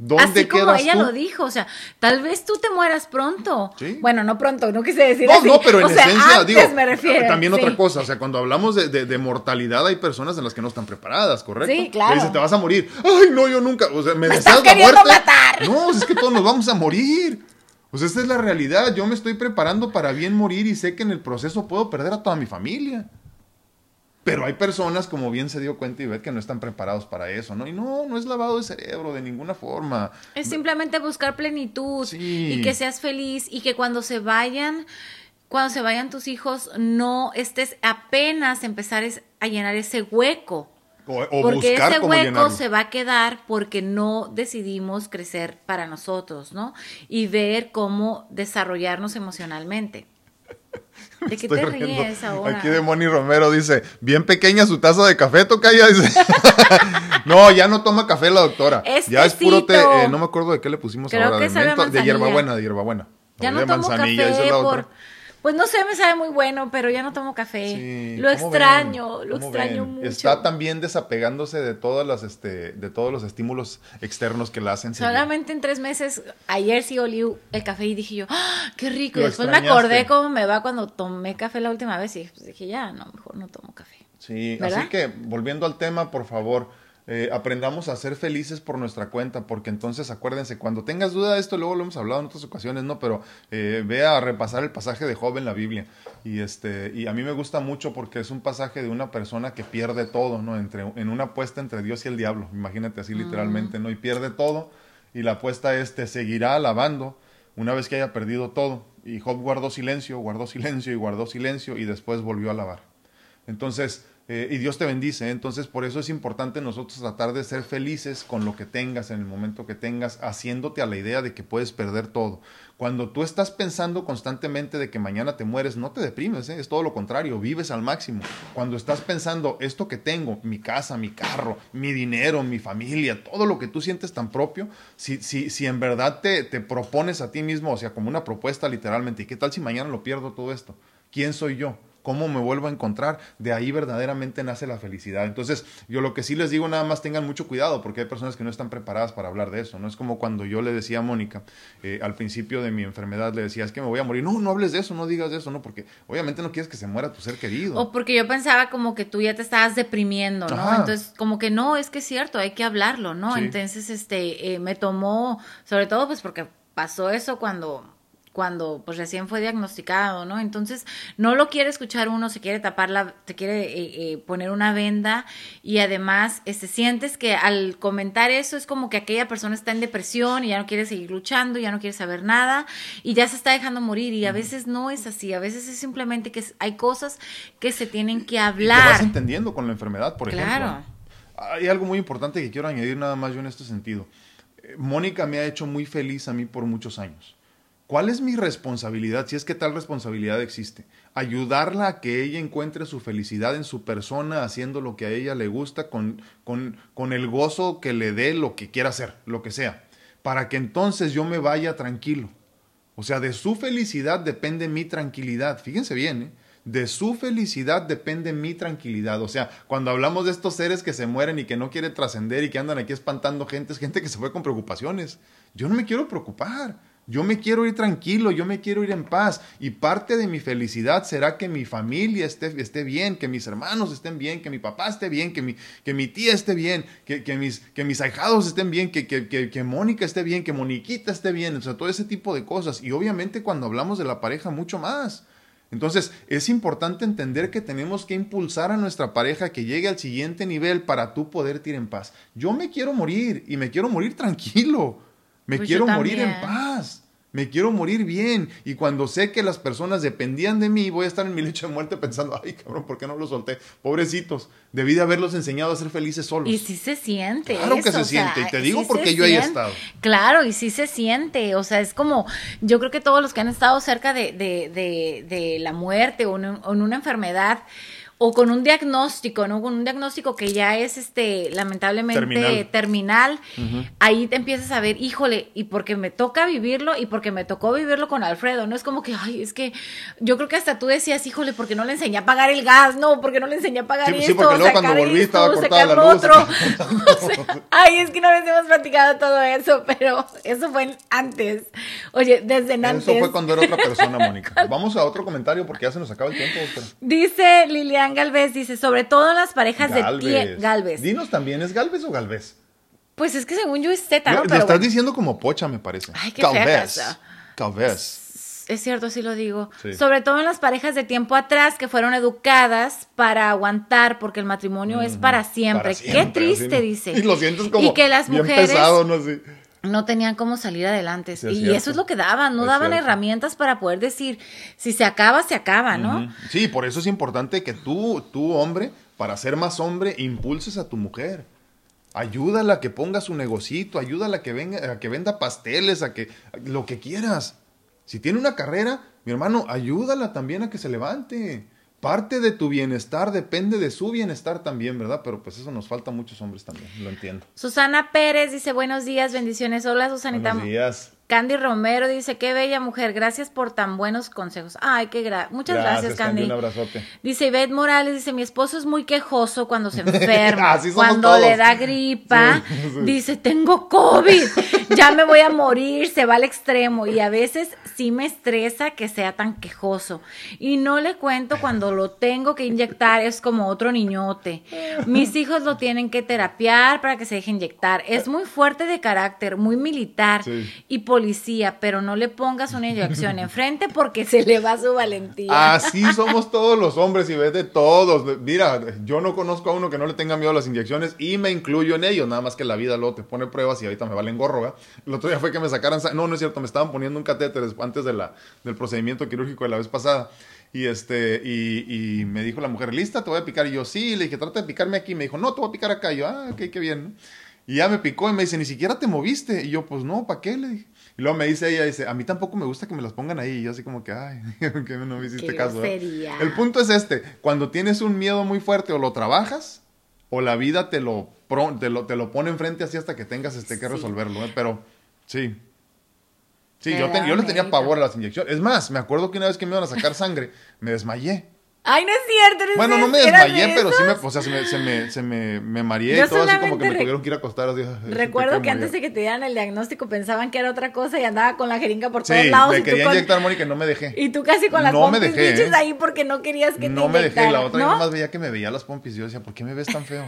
¿Dónde Así como ella lo dijo, o sea, tal vez tú te mueras pronto. Bueno, no pronto, no quise decir no, No, pero en esencia, digo, me refiero, también otra cosa, o sea, cuando hablamos de, mortalidad hay personas en las que no están preparadas, ¿correcto? Sí, claro. dice, te vas a morir. Ay, no, yo nunca, o sea, me, deseas la muerte. Matar. No, es que todos nos vamos a morir. O sea, esta es la realidad. Yo me estoy preparando para bien morir y sé que en el proceso puedo perder a toda mi familia. Pero hay personas, como bien se dio cuenta y ve que no están preparados para eso, ¿no? Y no, no es lavado de cerebro de ninguna forma. Es simplemente buscar plenitud y que seas feliz y que cuando se vayan, cuando se vayan tus hijos, no estés apenas empezar a llenar ese hueco. O, porque ese hueco se va a quedar porque no decidimos crecer para nosotros, ¿no? Y ver cómo desarrollarnos emocionalmente. ¿De qué te ríes ahora? Aquí de Moni Romero dice, bien pequeña su taza de café, toca ya. Dice. no, ya no toma café la doctora. ya es puro té, eh, no me acuerdo de qué le pusimos ahora. Que de, de hierbabuena, de hierbabuena. Ya no tomo café por, pues no sé, me sabe muy bueno, pero ya no tomo café. lo extraño, lo extraño mucho. Está también desapegándose de todas las, este, de todos los estímulos externos que la hacen. Solamente en tres meses, ayer sí olí el café y dije yo, ¡Ah, qué rico. Y después me acordé cómo me va cuando tomé café la última vez y pues dije, ya, no, mejor no tomo café. Sí, así que volviendo al tema, por favor eh, aprendamos a ser felices por nuestra cuenta, porque entonces acuérdense, cuando tengas duda de esto, luego lo hemos hablado en otras ocasiones, ¿no? Pero eh, ve a repasar el pasaje de Job en la Biblia. Y, este, y a mí me gusta mucho porque es un pasaje de una persona que pierde todo, ¿no? Entre, en una apuesta entre Dios y el diablo, imagínate así literalmente, ¿no? Y pierde todo, y la apuesta es, te seguirá alabando una vez que haya perdido todo. Y Job guardó silencio, guardó silencio y guardó silencio y después volvió a alabar. Entonces, eh, y Dios te bendice. Entonces, por eso es importante nosotros tratar de ser felices con lo que tengas en el momento que tengas, haciéndote a la idea de que puedes perder todo. Cuando tú estás pensando constantemente de que mañana te mueres, no te deprimes, ¿eh? es todo lo contrario, vives al máximo. Cuando estás pensando, esto que tengo, mi casa, mi carro, mi dinero, mi familia, todo lo que tú sientes tan propio, si, si, si en verdad te, te propones a ti mismo, o sea, como una propuesta literalmente, ¿y qué tal si mañana lo pierdo todo esto? ¿Quién soy yo? Cómo me vuelvo a encontrar, de ahí verdaderamente nace la felicidad. Entonces, yo lo que sí les digo, nada más tengan mucho cuidado, porque hay personas que no están preparadas para hablar de eso. No es como cuando yo le decía a Mónica, eh, al principio de mi enfermedad, le decía, es que me voy a morir. No, no hables de eso, no digas de eso, no, porque obviamente no quieres que se muera tu ser querido. O porque yo pensaba como que tú ya te estabas deprimiendo, ¿no? Entonces, como que no, es que es cierto, hay que hablarlo, ¿no? Entonces, este, eh, me tomó, sobre todo pues porque pasó eso cuando cuando pues recién fue diagnosticado, ¿no? Entonces no lo quiere escuchar uno, se quiere tapar la, te quiere eh, eh, poner una venda y además este, sientes que al comentar eso es como que aquella persona está en depresión y ya no quiere seguir luchando, ya no quiere saber nada y ya se está dejando morir y a veces no es así, a veces es simplemente que hay cosas que se tienen que hablar. Y vas entendiendo con la enfermedad, por ejemplo. Claro. Hay algo muy importante que quiero añadir nada más yo en este sentido. Eh, Mónica me ha hecho muy feliz a mí por muchos años. ¿Cuál es mi responsabilidad, si es que tal responsabilidad existe? Ayudarla a que ella encuentre su felicidad en su persona, haciendo lo que a ella le gusta, con, con, con el gozo que le dé lo que quiera hacer, lo que sea, para que entonces yo me vaya tranquilo. O sea, de su felicidad depende mi tranquilidad. Fíjense bien, ¿eh? De su felicidad depende mi tranquilidad. O sea, cuando hablamos de estos seres que se mueren y que no quieren trascender y que andan aquí espantando gente, es gente que se fue con preocupaciones. Yo no me quiero preocupar. Yo me quiero ir tranquilo, yo me quiero ir en paz. Y parte de mi felicidad será que mi familia esté, esté bien, que mis hermanos estén bien, que mi papá esté bien, que mi, que mi tía esté bien, que, que, mis, que mis estén bien, que, que, que, Mónica esté bien, que Moniquita esté bien. O sea, todo ese tipo de cosas. Y obviamente cuando hablamos de la pareja, mucho más. Entonces, es importante entender que tenemos que impulsar a nuestra pareja que llegue al siguiente nivel para tú poder ir en paz. Yo me quiero morir y me quiero morir tranquilo. Me pues quiero morir en paz. Me quiero morir bien. Y cuando sé que las personas dependían de mí, voy a estar en mi lecho de muerte pensando, ay cabrón, ¿por qué no los solté? Pobrecitos, debí de haberlos enseñado a ser felices solos. Y sí se siente. Claro que se siente. Y te digo porque yo ahí he estado. Claro, y sí se siente. O sea, es como, yo creo que todos los que han estado cerca de, de, de, de la muerte o en una enfermedad, o con un diagnóstico, ¿no? Con un diagnóstico que ya es, este, lamentablemente terminal, ahí te empiezas a ver, híjole, y porque me toca vivirlo y porque me tocó vivirlo con Alfredo, no es como que, ay, es que yo creo que hasta tú decías, híjole, porque no le enseñé a pagar el gas, no, porque no le enseñé a pagar esto, sí, porque luego cuando volví estaba cortada la luz. Otro. ay, es que no les hemos platicado todo eso, pero eso fue antes. Oye, desde antes. Eso fue cuando era otra persona, Mónica. Vamos a otro comentario porque ya se nos acaba el tiempo. Dice Lilian Galvez, dice, sobre todo en las parejas de pie. Galvez. Dinos también, ¿es Galvez o Galvez? Pues es que según yo es Z, ¿no? Lo, estás diciendo como pocha, me parece. Ay, qué Galvez. Galvez. Es cierto, sí lo digo. Sobre todo en las parejas de tiempo atrás que fueron educadas para aguantar, porque el matrimonio es para siempre. Qué triste, dice. Y lo sientes como y que las mujeres, pesado, no sé no tenían cómo salir adelante. y eso es lo que daban, no daban herramientas para poder decir, si se acaba, se acaba, ¿no? Sí, por eso es importante que tú, tú, hombre, para ser más hombre, impulses a tu mujer. Ayúdala a que ponga su negocito, ayúdala a que, venga, a que venda pasteles, a que lo que quieras. Si tiene una carrera, mi hermano, ayúdala también a que se levante parte de tu bienestar depende de su bienestar también, ¿verdad? Pero pues eso nos falta a muchos hombres también, lo entiendo. Susana Pérez dice, buenos días, bendiciones. Hola, Susanita. Buenos días. Candy Romero dice, qué bella mujer, gracias por tan buenos consejos. Ay, qué gra muchas gracias, Candy. Un abrazote. Dice Ivette Morales, dice, mi esposo es muy quejoso cuando se enferma, cuando le da gripa, dice, tengo COVID, ya me voy a morir, se va al extremo y a veces sí me estresa que sea tan quejoso. Y no le cuento cuando lo tengo que inyectar, es como otro niñote. Mis hijos lo tienen que terapiar para que se deje inyectar. Es muy fuerte de carácter, muy militar y por policía, pero no le pongas una inyección enfrente porque se le va su valentía. Así somos todos los hombres y ves de todos. Mira, yo no conozco a uno que no le tenga miedo a las inyecciones y me incluyo en ellos, nada más que la vida luego te pone pruebas y ahorita me valen gorro, El otro día fue que me sacaran, no, no es cierto, me estaban poniendo un catéter antes de la, del procedimiento quirúrgico de la vez pasada. Y este, y, me dijo la mujer, ¿lista? Te voy a picar. Y yo, sí, le dije, trata de picarme aquí. Me dijo, no, te voy a picar acá. Y yo, ah, ok, qué bien. Y ya me picó y me dice, ni siquiera te moviste. Y yo, pues no, ¿para qué? Le dije. Y luego me dice ella, dice, a mí tampoco me gusta que me las pongan ahí. Y yo así como que, ay, que no me hiciste caso. El punto es este, cuando tienes un miedo muy fuerte o lo trabajas o la vida te lo, te lo, te lo pone enfrente así hasta que tengas este, que resolverlo. ¿eh? Pero sí. Sí, yo, yo le tenía pavor a las inyecciones. Es más, me acuerdo que una vez que me iban a sacar sangre, me desmayé. Ay, no es cierto. No bueno, no me desmayé, pero sí me, o sea, se me, se me, se me, me mareé y todo así como que me tuvieron que ir a acostar. Así, recuerdo que antes de que te dieran el diagnóstico pensaban que era otra cosa y andaba con la jeringa por todos lados. me quería inyectar, Mónica, y no me dejé. Y tú casi con las no pompis ¿eh? ahí porque no querías que no te No me dejé, la otra ¿no? yo nomás veía que me veía las pompis y yo decía, ¿por qué me ves tan feo?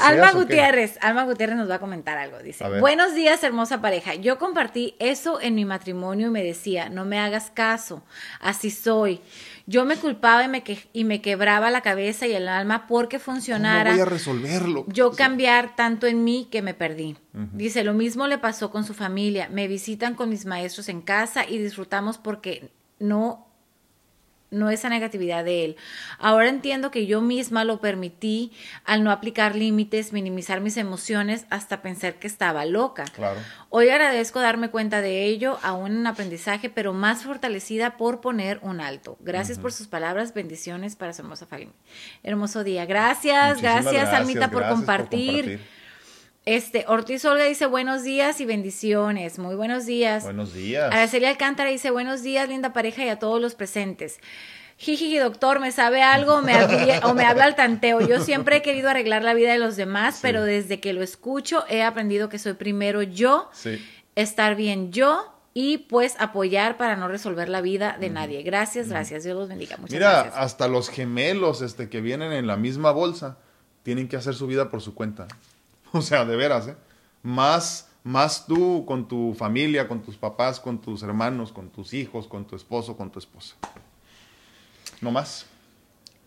Alma Gutiérrez, Alma Gutiérrez nos va a comentar algo. Dice: Buenos días, hermosa pareja. Yo compartí eso en mi matrimonio y me decía: No me hagas caso, así soy. Yo me culpaba y me, y me quebraba la cabeza y el alma porque funcionara. ¿Cómo voy a resolverlo? Yo cambiar tanto en mí que me perdí. Dice, lo mismo le pasó con su familia. Me visitan con mis maestros en casa y disfrutamos porque no no esa negatividad de él. Ahora entiendo que yo misma lo permití al no aplicar límites, minimizar mis emociones hasta pensar que estaba loca. Claro. Hoy agradezco darme cuenta de ello, aún en aprendizaje, pero más fortalecida por poner un alto. Gracias por sus palabras, bendiciones para su hermosa familia. Hermoso día. Gracias, gracias, Almita, por compartir. Este, Ortiz Olga dice buenos días y bendiciones. Muy buenos días. Buenos días. Araceli Alcántara dice buenos días, linda pareja y a todos los presentes. Jiji, doctor, ¿me sabe algo o me, o me habla al tanteo? Yo siempre he querido arreglar la vida de los demás, pero desde que lo escucho he aprendido que soy primero yo, estar bien yo y pues apoyar para no resolver la vida de nadie. Gracias, gracias. Dios los bendiga. Muchas Mira, hasta los gemelos este, que vienen en la misma bolsa tienen que hacer su vida por su cuenta. O sea, de veras, ¿eh? Más, más tú con tu familia, con tus papás, con tus hermanos, con tus hijos, con tu esposo, con tu esposa. No más.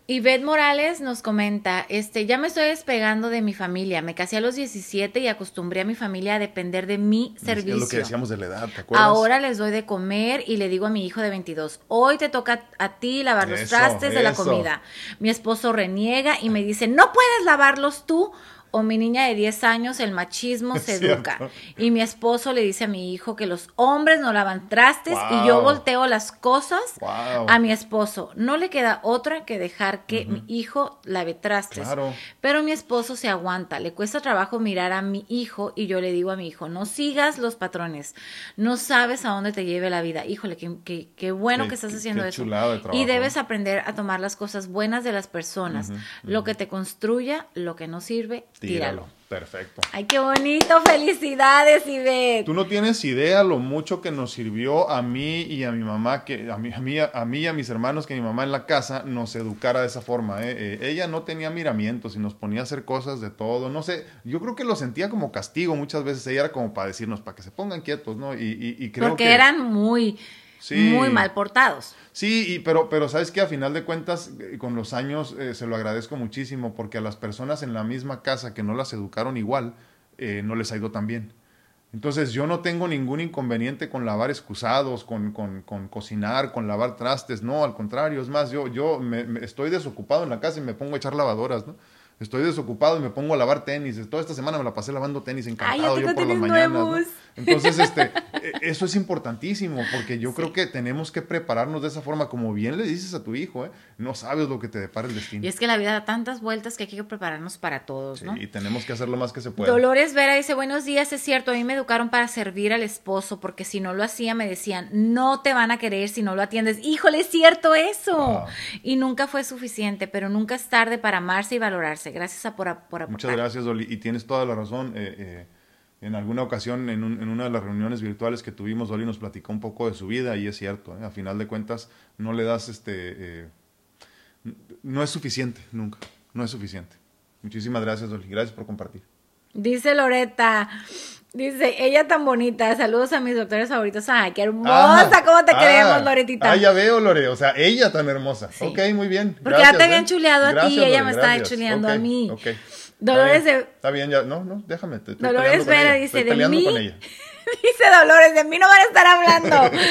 Ivette Morales nos comenta, este, ya me estoy despegando de mi familia, me casé a los 17 y acostumbré a mi familia a depender de mi servicio. Es lo que decíamos de la edad, ¿te acuerdas? Ahora les doy de comer y le digo a mi hijo de 22, hoy te toca a ti lavar los trastes de la comida. Mi esposo reniega y me dice, no puedes lavarlos tú o mi niña de 10 años, el machismo se educa. Y mi esposo le dice a mi hijo que los hombres no lavan trastes y yo volteo las cosas a mi esposo. No le queda otra que dejar que mi hijo lave trastes. Pero mi esposo se aguanta. Le cuesta trabajo mirar a mi hijo y yo le digo a mi hijo, no sigas los patrones. No sabes a dónde te lleve la vida. Híjole, qué, qué, bueno que estás haciendo eso. y debes aprender a tomar las cosas buenas de las personas. Lo que te construya, lo que no sirve, tíralo. Perfecto. Ay, qué bonito. Felicidades, Ivette. Tú no tienes idea lo mucho que nos sirvió a mí y a mi mamá, que a mí, a mí, a mí y a mis hermanos, que mi mamá en la casa nos educara de esa forma. ¿eh? Eh, ella no tenía miramientos y nos ponía a hacer cosas de todo. No sé, yo creo que lo sentía como castigo muchas veces. Ella era como para decirnos, para que se pongan quietos, ¿no? Y, y, creo Porque eran muy muy mal portados. Sí, y, pero, pero sabes que a final de cuentas, eh, con los años eh, se lo agradezco muchísimo porque a las personas en la misma casa que no las educaron igual, eh, no les ha ido tan bien. Entonces yo no tengo ningún inconveniente con lavar excusados, con, con, con cocinar, con lavar trastes, no, al contrario, es más, yo, yo me, estoy desocupado en la casa y me pongo a echar lavadoras, ¿no? estoy desocupado y me pongo a lavar tenis. Toda esta semana me la pasé lavando tenis encantado yo por las mañanas. Entonces, este, e, eso es importantísimo porque yo creo que tenemos que prepararnos de esa forma, como bien le dices a tu hijo, ¿eh? no sabes lo que te depara el destino. Y es que la vida da tantas vueltas que hay que prepararnos para todos, ¿no? y tenemos que hacer lo más que se pueda. Dolores Vera dice, buenos días, es cierto, a mí me educaron para servir al esposo porque si no lo hacía me decían, no te van a querer si no lo atiendes. Híjole, es cierto eso. Y nunca fue suficiente, pero nunca es tarde para amarse y valorarse. Gracias a por, por Muchas gracias, Dolly. Y tienes toda la razón. Eh, eh, en alguna ocasión, en, una de las reuniones virtuales que tuvimos, Dolly nos platicó un poco de su vida y es cierto. ¿eh? A final de cuentas, no le das este... no es suficiente, nunca. No es suficiente. Muchísimas gracias, Dolly. Gracias por compartir. Dice Loreta, dice, ella tan bonita, saludos a mis doctores favoritos. Ay, qué hermosa, ah, ¿cómo te ah, queremos, Loretita? Ah, ya veo, Lore, o sea, ella tan hermosa. Ok, muy bien. Porque ya te habían ¿eh? chuleado a ti y ella me está chuleando a mí. Ok. Dolores de... Está bien, ya, no, no, déjame. Te, Dolores Vera dice, de mí... dice Dolores, de mí no van a estar hablando.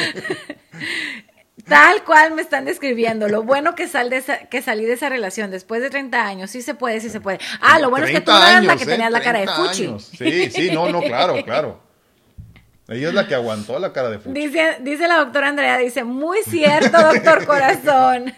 Tal cual me están describiendo. Lo bueno que, sal de que salí de esa relación después de 30 años. Sí se puede, sí se puede. Ah, lo bueno es que tú eras la que ¿eh? tenías la cara de Fuchi. Sí, sí, no, no, claro, claro. Ella es la que aguantó la cara de Fuchi. Dice, dice la doctora Andrea, dice, muy cierto, doctor Corazón.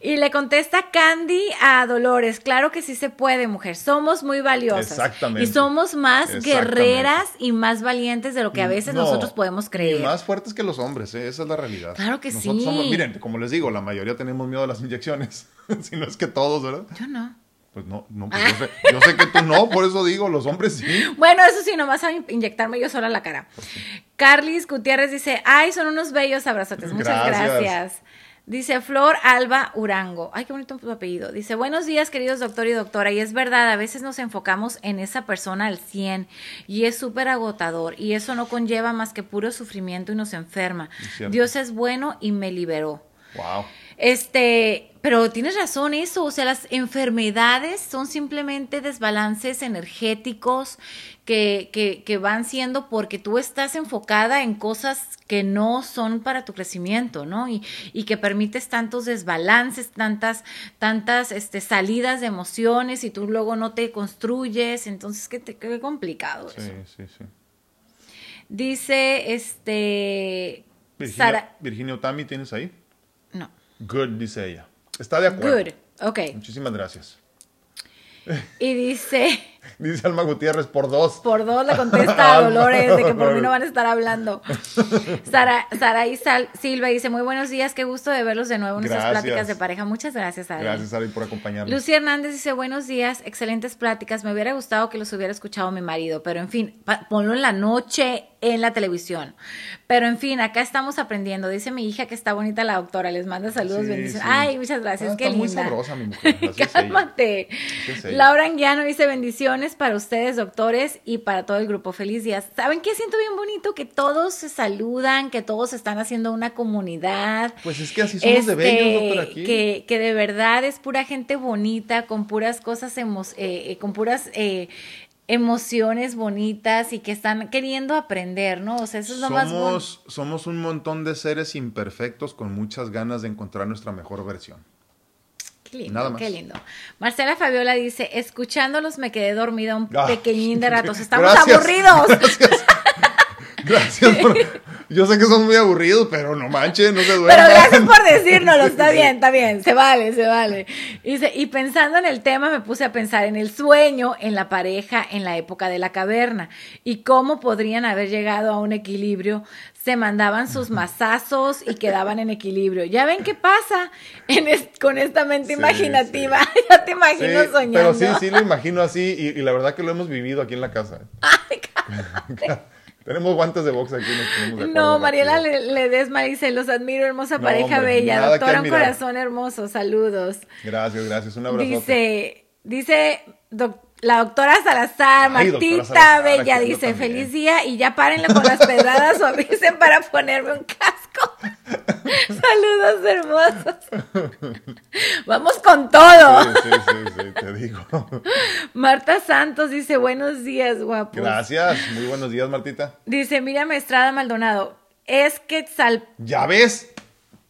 Y le contesta Candy a Dolores, claro que sí se puede, mujer, somos muy valiosas. Exactamente. Y somos más guerreras y más valientes de lo que a veces nosotros podemos creer. Y más fuertes que los hombres, ¿eh? esa es la realidad. Claro que nosotros sí. Somos, miren, como les digo, la mayoría tenemos miedo a las inyecciones, si no es que todos, ¿verdad? Yo no. Pues no, no pues yo, sé, yo, sé, que tú no, por eso digo, los hombres sí. Bueno, eso sí, nomás a inyectarme yo sola la cara. Carlis Gutiérrez dice, ay, son unos bellos abrazotes. Muchas gracias. Dice Flor Alba Urango. Ay, qué bonito tu apellido. Dice, buenos días, queridos doctor y doctora. Y es verdad, a veces nos enfocamos en esa persona al 100 y es súper agotador y eso no conlleva más que puro sufrimiento y nos enferma. Dios es bueno y me liberó. Wow. Este, pero tienes razón eso, o sea, las enfermedades son simplemente desbalances energéticos que, que, que, van siendo porque tú estás enfocada en cosas que no son para tu crecimiento, ¿no? Y, y que permites tantos desbalances, tantas, tantas este, salidas de emociones y tú luego no te construyes, entonces qué, qué complicado sí, Sí, sí, Dice, este... Virginia, Virginia Otami, ¿tienes ahí? No. Good, dice ella. Está de acuerdo. Good, ok. Muchísimas gracias. Y dice... Dice Alma Gutiérrez, por dos. Por dos le contesta a Dolores de que por mí no van a estar hablando. Sara, Sara Sal, Silva dice, muy buenos días, qué gusto de verlos de nuevo en nuestras pláticas de pareja. Muchas gracias, Sara. Gracias, Sara, por acompañarnos. Lucía Hernández dice, buenos días, excelentes pláticas. Me hubiera gustado que los hubiera escuchado mi marido, pero en fin, ponlo en la noche en la televisión. Pero en fin, acá estamos aprendiendo. Dice mi hija que está bonita la doctora. Les manda saludos, bendiciones. Ay, muchas gracias. Ah, qué linda. muy sabrosa mi mujer. Cálmate. Laura Anguiano dice bendiciones para ustedes, doctores, y para todo el grupo. Feliz día. ¿Saben qué siento bien bonito? Que todos se saludan, que todos están haciendo una comunidad. Pues es que así somos de bellos, doctor, aquí. Que, que de verdad es pura gente bonita, con puras cosas, eh, eh, con puras eh, emociones bonitas y que están queriendo aprender, ¿no? O sea, eso es lo más bueno. Somos un montón de seres imperfectos con muchas ganas de encontrar nuestra mejor versión. Qué lindo, qué lindo. Marcela Fabiola dice, escuchándolos me quedé dormida un ah, pequeñín de ratos. Estamos aburridos. Gracias. Yo sé que son muy aburridos, pero no manches, no se duerman. Pero gracias por decírnoslo, está bien, está bien, se vale, se vale. Dice, y pensando en el tema me puse a pensar en el sueño, en la pareja, en la época de la caverna y cómo podrían haber llegado a un equilibrio se mandaban sus mazazos y quedaban en equilibrio. Ya ven qué pasa con esta mente imaginativa. ya te imagino soñando. Pero sí, sí lo imagino así y, la verdad que lo hemos vivido aquí en la casa. Ay, tenemos guantes de box aquí. no, Mariela Ledesma dice, los admiro, hermosa pareja bella. Doctora, un corazón hermoso, saludos. Gracias, gracias, un abrazo. Dice, dice, doctor la doctora Salazar, Martita Bella dice, feliz día y ya párenle con las pedradas o avisen para ponerme un casco. Saludos hermosos. Vamos con todo. Sí, sí, sí, te digo. Marta Santos dice, buenos días, guapo. Gracias, muy buenos días, Martita. Dice, Miriam Estrada Maldonado, es que sal... ¿Ya ves?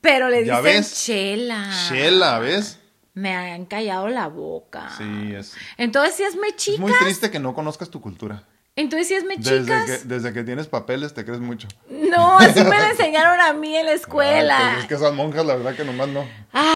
Pero le dicen Chela. Chela, ¿ves? Me han callado la boca. Sí, es. Entonces, si es me chicas. Es muy triste que no conozcas tu cultura. Entonces, si es me chicas. Desde que, desde que tienes papeles te crees mucho. No, así me lo enseñaron a mí en la escuela. pues es que esas monjas, la verdad que nomás no. Ah,